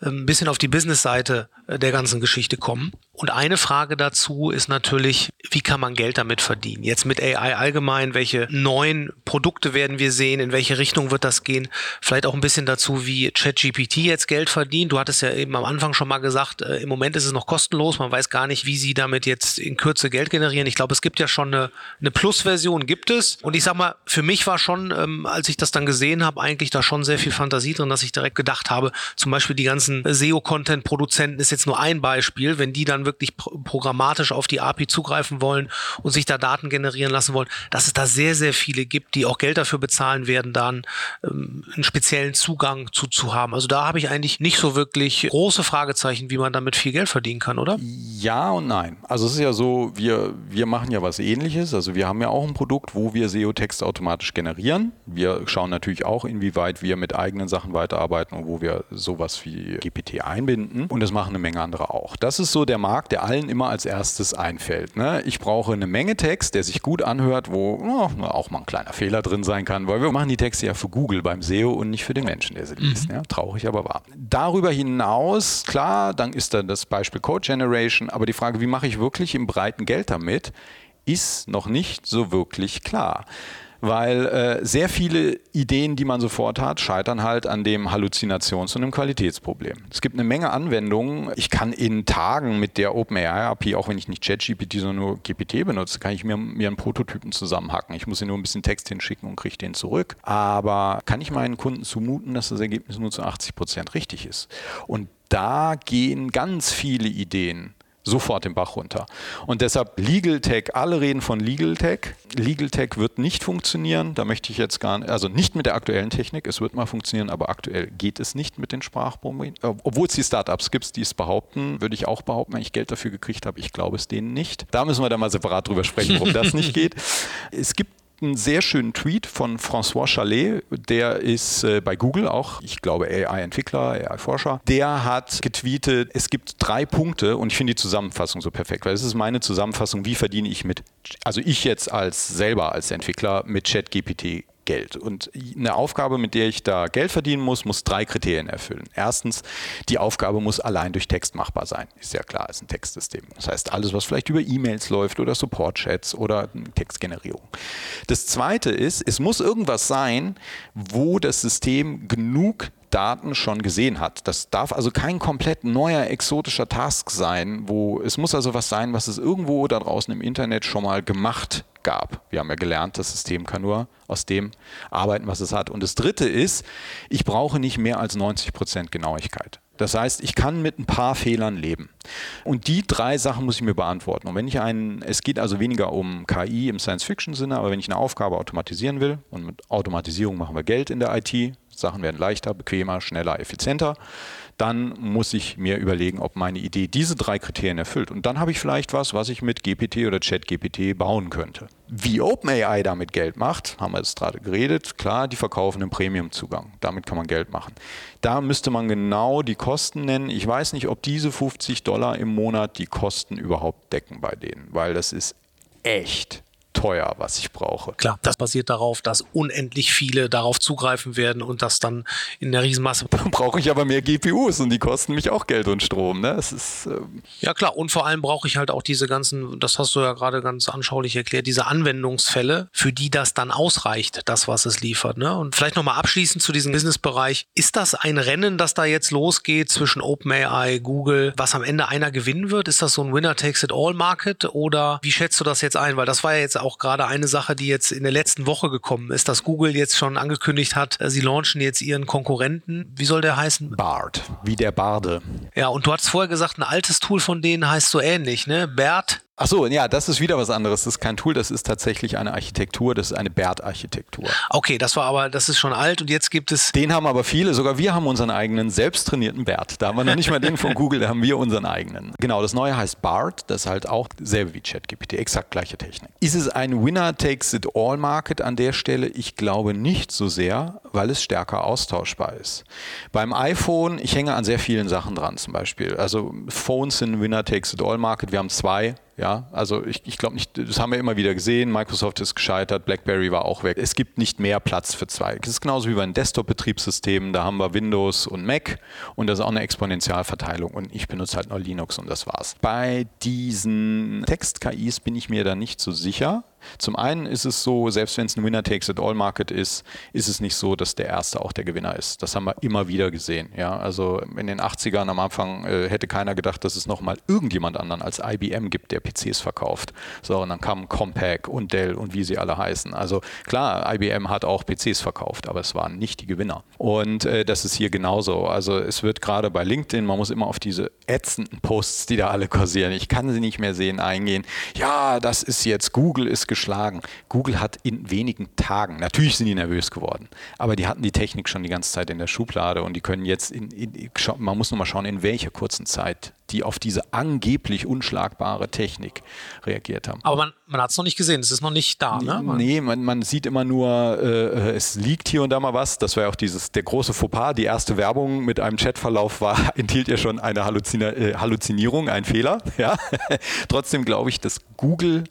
äh, ein bisschen auf die Business-Seite äh, der ganzen Geschichte kommen. Und eine Frage dazu ist natürlich, wie kann man Geld damit verdienen? Jetzt mit AI allgemein, welche neuen Produkte werden wir sehen? In welche Richtung wird das gehen? Vielleicht auch ein bisschen dazu, wie ChatGPT jetzt Geld verdient. Du hattest ja eben am Anfang schon mal gesagt, äh, im Moment ist es noch kostenlos. Man weiß gar nicht, wie sie damit jetzt in Kürze Geld generieren. Ich glaube, es gibt ja schon eine, eine Plus-Version, gibt es. Und ich sag mal, für mich war schon, ähm, als ich das dann gesehen habe, eigentlich da schon sehr viel Fantasie drin, dass ich direkt gedacht habe, zum Beispiel die ganzen SEO-Content-Produzenten ist jetzt nur ein Beispiel, wenn die dann wirklich programmatisch auf die API zugreifen wollen und sich da Daten generieren lassen wollen, dass es da sehr, sehr viele gibt, die auch Geld dafür bezahlen werden, dann ähm, einen speziellen Zugang zu, zu haben. Also da habe ich eigentlich nicht so wirklich große Fragezeichen, wie man damit viel Geld verdienen kann, oder? Ja und nein. Also es ist ja so, wir, wir machen ja was ähnliches. Also wir haben ja auch ein Produkt, wo wir SEO-Text automatisch generieren. Wir schauen natürlich auch, inwieweit wir mit eigenen Sachen weiterarbeiten und wo wir sowas wie GPT einbinden. Und das machen eine Menge andere auch. Das ist so der Markt, der allen immer als erstes einfällt. Ne? Ich brauche eine Menge Text, der sich gut anhört, wo oh, auch mal ein kleiner Fehler drin sein kann, weil wir machen die Texte ja für Google beim SEO und nicht für den Menschen, der sie liest. Mhm. Ja? Traurig, aber wahr. Darüber hinaus, klar, dann ist da das Beispiel Code Generation, aber die Frage, wie mache ich wirklich im breiten Geld damit, ist noch nicht so wirklich klar weil äh, sehr viele Ideen, die man sofort hat, scheitern halt an dem Halluzinations- und dem Qualitätsproblem. Es gibt eine Menge Anwendungen. Ich kann in Tagen mit der OpenAI-API, auch wenn ich nicht ChatGPT, sondern nur GPT benutze, kann ich mir, mir einen Prototypen zusammenhacken. Ich muss hier nur ein bisschen Text hinschicken und kriege den zurück. Aber kann ich meinen Kunden zumuten, dass das Ergebnis nur zu 80 Prozent richtig ist? Und da gehen ganz viele Ideen sofort den Bach runter. Und deshalb Legal Tech, alle reden von Legal Tech. Legal Tech wird nicht funktionieren. Da möchte ich jetzt gar nicht, also nicht mit der aktuellen Technik. Es wird mal funktionieren, aber aktuell geht es nicht mit den Sprachproblemen. Äh, obwohl es die Startups gibt, die es behaupten, würde ich auch behaupten, wenn ich Geld dafür gekriegt habe. Ich glaube es denen nicht. Da müssen wir dann mal separat drüber sprechen, warum das nicht geht. (laughs) Es gibt einen sehr schönen Tweet von François Chalet, der ist äh, bei Google auch, ich glaube AI-Entwickler, AI-Forscher. Der hat getweetet, es gibt drei Punkte und ich finde die Zusammenfassung so perfekt, weil es ist meine Zusammenfassung, wie verdiene ich mit, also ich jetzt als selber als Entwickler mit ChatGPT Geld. Und eine Aufgabe, mit der ich da Geld verdienen muss, muss drei Kriterien erfüllen. Erstens, die Aufgabe muss allein durch Text machbar sein. Ist ja klar, ist ein Textsystem. Das heißt, alles, was vielleicht über E-Mails läuft oder Support-Chats oder Textgenerierung. Das zweite ist, es muss irgendwas sein, wo das System genug Daten schon gesehen hat. Das darf also kein komplett neuer exotischer Task sein, wo es muss also was sein, was es irgendwo da draußen im Internet schon mal gemacht gab. Wir haben ja gelernt, das System kann nur aus dem arbeiten, was es hat. Und das Dritte ist, ich brauche nicht mehr als 90 Prozent Genauigkeit. Das heißt, ich kann mit ein paar Fehlern leben. Und die drei Sachen muss ich mir beantworten. Und wenn ich einen, es geht also weniger um KI im Science-Fiction-Sinne, aber wenn ich eine Aufgabe automatisieren will, und mit Automatisierung machen wir Geld in der IT, Sachen werden leichter, bequemer, schneller, effizienter, dann muss ich mir überlegen, ob meine Idee diese drei Kriterien erfüllt. Und dann habe ich vielleicht was, was ich mit GPT oder ChatGPT bauen könnte. Wie OpenAI damit Geld macht, haben wir jetzt gerade geredet. Klar, die verkaufen einen Premium-Zugang. Damit kann man Geld machen. Da müsste man genau die Kosten nennen. Ich weiß nicht, ob diese 50 Dollar im Monat die Kosten überhaupt decken bei denen, weil das ist echt teuer, was ich brauche. Klar, das basiert darauf, dass unendlich viele darauf zugreifen werden und das dann in der Riesenmasse. Dann (laughs) brauche ich aber mehr GPUs und die kosten mich auch Geld und Strom. Ne? Das ist, ähm ja klar, und vor allem brauche ich halt auch diese ganzen, das hast du ja gerade ganz anschaulich erklärt, diese Anwendungsfälle, für die das dann ausreicht, das, was es liefert. Ne? Und vielleicht nochmal abschließend zu diesem Businessbereich. Ist das ein Rennen, das da jetzt losgeht zwischen OpenAI, Google, was am Ende einer gewinnen wird? Ist das so ein Winner-Takes-it-all-Market oder wie schätzt du das jetzt ein? Weil das war ja jetzt auch gerade eine Sache, die jetzt in der letzten Woche gekommen ist, dass Google jetzt schon angekündigt hat, äh, sie launchen jetzt ihren Konkurrenten. Wie soll der heißen? Bard, wie der Barde. Ja, und du hast vorher gesagt, ein altes Tool von denen heißt so ähnlich, ne? Bert Ach so, ja, das ist wieder was anderes. Das ist kein Tool, das ist tatsächlich eine Architektur, das ist eine BERT-Architektur. Okay, das war aber, das ist schon alt und jetzt gibt es. Den haben aber viele, sogar wir haben unseren eigenen selbst trainierten BERT. Da haben wir noch nicht mal den von (laughs) Google, da haben wir unseren eigenen. Genau, das neue heißt BART, das ist halt auch selbe wie ChatGPT, exakt gleiche Technik. Ist es ein Winner takes it all Market an der Stelle? Ich glaube nicht so sehr, weil es stärker austauschbar ist. Beim iPhone, ich hänge an sehr vielen Sachen dran zum Beispiel. Also Phones sind Winner takes it all Market. Wir haben zwei ja, also ich, ich glaube nicht, das haben wir immer wieder gesehen. Microsoft ist gescheitert, BlackBerry war auch weg. Es gibt nicht mehr Platz für zwei. Es ist genauso wie bei den Desktop-Betriebssystemen. Da haben wir Windows und Mac und das ist auch eine Exponentialverteilung. Und ich benutze halt nur Linux und das war's. Bei diesen Text-KIs bin ich mir da nicht so sicher. Zum einen ist es so, selbst wenn es ein Winner-Takes-it-all-Market ist, ist es nicht so, dass der Erste auch der Gewinner ist. Das haben wir immer wieder gesehen. Ja? Also in den 80ern am Anfang äh, hätte keiner gedacht, dass es nochmal irgendjemand anderen als IBM gibt, der PCs verkauft. So, und dann kamen Compaq und Dell und wie sie alle heißen. Also klar, IBM hat auch PCs verkauft, aber es waren nicht die Gewinner. Und äh, das ist hier genauso. Also es wird gerade bei LinkedIn, man muss immer auf diese ätzenden Posts, die da alle kursieren, ich kann sie nicht mehr sehen, eingehen. Ja, das ist jetzt Google ist geschlagen. Google hat in wenigen Tagen, natürlich sind die nervös geworden, aber die hatten die Technik schon die ganze Zeit in der Schublade und die können jetzt, in, in, man muss nur mal schauen, in welcher kurzen Zeit die auf diese angeblich unschlagbare Technik reagiert haben. Aber man, man hat es noch nicht gesehen, es ist noch nicht da, ne? Man nee, man, man, sieht immer nur, äh, es liegt hier und da mal was. Das war ja auch dieses, der große Fauxpas. Die erste Werbung mit einem Chatverlauf war, (laughs) enthielt ja schon eine Halluzina äh, Halluzinierung, ein Fehler. (laughs) Ja? Trotzdem glaube ich, dass Google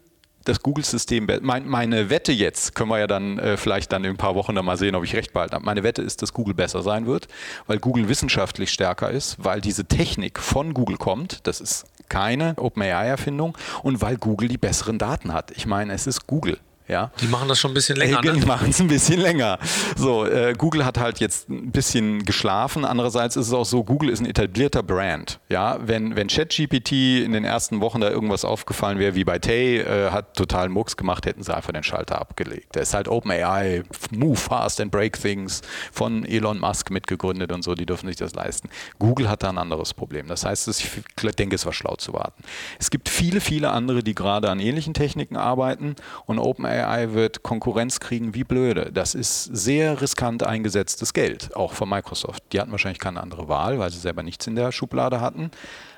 das Google-System, mein, meine Wette jetzt, können wir ja dann äh, vielleicht dann in ein paar Wochen dann mal sehen, ob ich recht behalten habe. Meine Wette ist, dass Google besser sein wird, weil Google wissenschaftlich stärker ist, weil diese Technik von Google kommt. Das ist keine OpenAI-Erfindung und weil Google die besseren Daten hat. Ich meine, es ist Google. Ja. Die machen das schon ein bisschen länger. Die ne? (laughs) machen es ein bisschen länger. So, äh, Google hat halt jetzt ein bisschen geschlafen. Andererseits ist es auch so, Google ist ein etablierter Brand. Ja, wenn, wenn ChatGPT in den ersten Wochen da irgendwas aufgefallen wäre, wie bei Tay, äh, hat total Mucks gemacht, hätten sie einfach den Schalter abgelegt. Der ist halt OpenAI, Move Fast and Break Things von Elon Musk mitgegründet und so, die dürfen sich das leisten. Google hat da ein anderes Problem. Das heißt, ich denke, es war schlau zu warten. Es gibt viele, viele andere, die gerade an ähnlichen Techniken arbeiten und OpenAI OpenAI wird Konkurrenz kriegen wie blöde. Das ist sehr riskant eingesetztes Geld, auch von Microsoft. Die hatten wahrscheinlich keine andere Wahl, weil sie selber nichts in der Schublade hatten.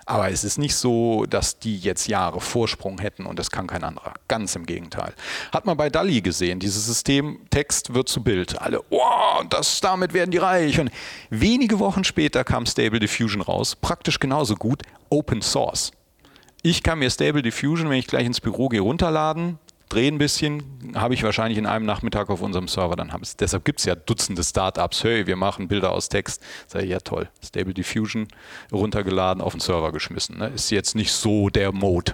Aber es ist nicht so, dass die jetzt Jahre Vorsprung hätten und das kann kein anderer. Ganz im Gegenteil. Hat man bei DALI gesehen, dieses System Text wird zu Bild. Alle, oh, das, damit werden die reich. Und wenige Wochen später kam Stable Diffusion raus, praktisch genauso gut, Open Source. Ich kann mir Stable Diffusion, wenn ich gleich ins Büro gehe, runterladen, drehe ein bisschen, habe ich wahrscheinlich in einem Nachmittag auf unserem Server dann haben Deshalb gibt es ja Dutzende Startups. Hey, wir machen Bilder aus Text. Sag ich, ja toll. Stable Diffusion runtergeladen, auf den Server geschmissen. Ne? Ist jetzt nicht so der Mode.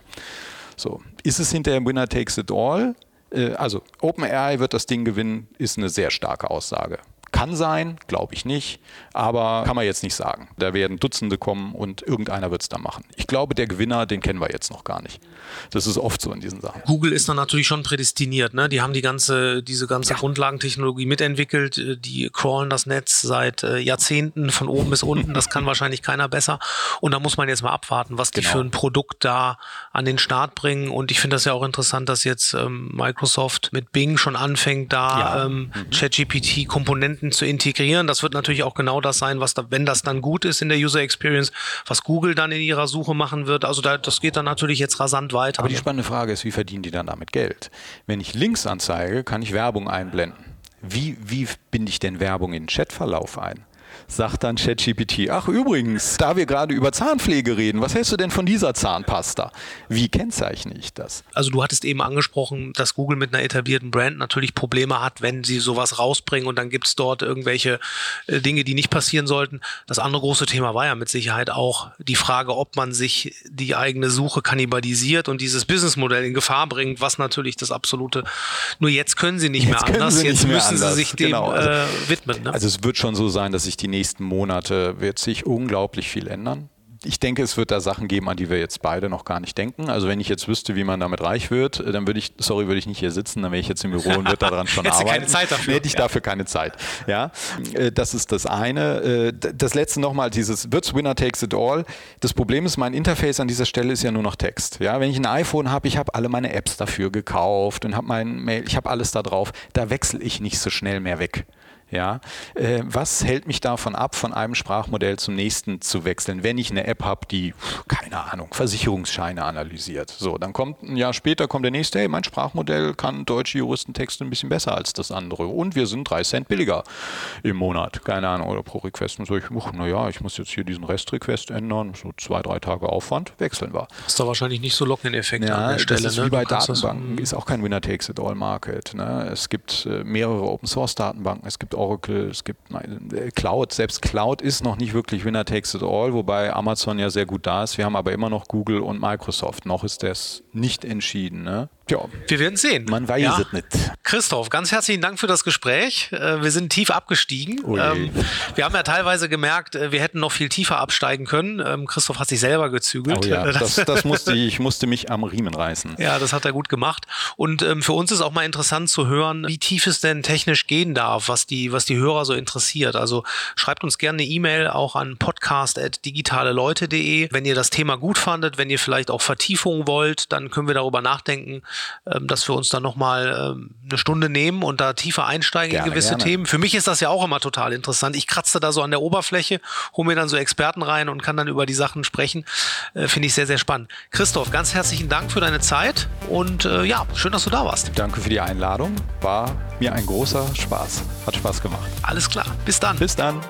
So. Ist es hinterher Winner takes it all? Äh, also OpenAI wird das Ding gewinnen, ist eine sehr starke Aussage. Kann sein, glaube ich nicht, aber kann man jetzt nicht sagen. Da werden Dutzende kommen und irgendeiner wird es da machen. Ich glaube, der Gewinner, den kennen wir jetzt noch gar nicht. Das ist oft so in diesen Sachen. Google ist dann natürlich schon prädestiniert. Ne? Die haben die ganze, diese ganze ja. Grundlagentechnologie mitentwickelt. Äh, die crawlen das Netz seit äh, Jahrzehnten von oben bis unten. Das kann (laughs) wahrscheinlich keiner besser. Und da muss man jetzt mal abwarten, was die genau. für ein Produkt da an den Start bringen. Und ich finde das ja auch interessant, dass jetzt ähm, Microsoft mit Bing schon anfängt, da ja. ähm, mhm. ChatGPT-Komponenten zu integrieren. Das wird natürlich auch genau das sein, was da, wenn das dann gut ist in der User Experience, was Google dann in ihrer Suche machen wird. Also da, das geht dann natürlich jetzt rasant weiter. Aber die spannende Frage ist, wie verdienen die dann damit Geld? Wenn ich Links anzeige, kann ich Werbung einblenden. Wie, wie binde ich denn Werbung in den Chatverlauf ein? Sagt dann ChatGPT, ach übrigens, da wir gerade über Zahnpflege reden, was hältst du denn von dieser Zahnpasta? Wie kennzeichne ich das? Also du hattest eben angesprochen, dass Google mit einer etablierten Brand natürlich Probleme hat, wenn sie sowas rausbringen und dann gibt es dort irgendwelche äh, Dinge, die nicht passieren sollten. Das andere große Thema war ja mit Sicherheit auch die Frage, ob man sich die eigene Suche kannibalisiert und dieses Businessmodell in Gefahr bringt, was natürlich das absolute, nur jetzt können sie nicht jetzt mehr anders, jetzt müssen anders. sie sich dem genau. also, äh, widmen. Ne? Also es wird schon so sein, dass sich die nächsten Monate wird sich unglaublich viel ändern. ich denke, es wird da Sachen geben, an die wir jetzt beide noch gar nicht denken. Also wenn ich jetzt wüsste, wie man damit reich wird, dann würde ich, sorry, würde ich nicht hier sitzen, dann wäre ich jetzt im Büro und würde daran schon (laughs) arbeiten. keine Zeit dafür. Hätte ich ja. dafür keine Zeit. Ja, äh, das ist das eine. Äh, das letzte nochmal, dieses wird's Winner takes it all. Das Problem ist, mein Interface an dieser Stelle ist ja nur noch Text. Ja, wenn ich ein iPhone habe, ich habe alle meine Apps dafür gekauft und habe mein Mail, ich habe alles da drauf. Da wechsle ich nicht so schnell mehr weg. Ja, äh, was hält mich davon ab, von einem Sprachmodell zum nächsten zu wechseln, wenn ich eine App habe, die, keine Ahnung, Versicherungsscheine analysiert? So, dann kommt ein Jahr später kommt der nächste, hey, mein Sprachmodell kann deutsche Juristentexte ein bisschen besser als das andere und wir sind drei Cent billiger im Monat, keine Ahnung, oder pro Request. Und so ich, naja, ich muss jetzt hier diesen Rest-Request ändern, so zwei, drei Tage Aufwand, wechseln wir. Das ist doch wahrscheinlich nicht so lockenden Effekt ja, an der Stelle. Das ist ne? wie bei Datenbanken, ist auch kein Winner-Takes-it-all-Market. Ne? Es gibt äh, mehrere Open-Source-Datenbanken, es gibt Oracle, es gibt äh, Cloud. Selbst Cloud ist noch nicht wirklich Winner takes it all, wobei Amazon ja sehr gut da ist. Wir haben aber immer noch Google und Microsoft. Noch ist das nicht entschieden. Ne? Ja. Wir werden sehen. Man weiß ja. es nicht. Christoph, ganz herzlichen Dank für das Gespräch. Äh, wir sind tief abgestiegen. Ähm, wir haben ja teilweise gemerkt, äh, wir hätten noch viel tiefer absteigen können. Ähm, Christoph hat sich selber gezügelt. Oh ja, (laughs) das, das musste ich, ich musste mich am Riemen reißen. Ja, das hat er gut gemacht. Und ähm, für uns ist auch mal interessant zu hören, wie tief es denn technisch gehen darf, was die, was die Hörer so interessiert. Also schreibt uns gerne eine E-Mail auch an podcast.digitaleleute.de. Wenn ihr das Thema gut fandet, wenn ihr vielleicht auch Vertiefungen wollt, dann können wir darüber nachdenken, dass wir uns dann nochmal ähm, eine Stunde nehmen und da tiefer einsteigen gerne, in gewisse gerne. Themen. Für mich ist das ja auch immer total interessant. Ich kratze da so an der Oberfläche, hole mir dann so Experten rein und kann dann über die Sachen sprechen. Äh, Finde ich sehr, sehr spannend. Christoph, ganz herzlichen Dank für deine Zeit und äh, ja, schön, dass du da warst. Danke für die Einladung. War mir ein großer Spaß. Hat Spaß gemacht. Alles klar. Bis dann. Bis dann.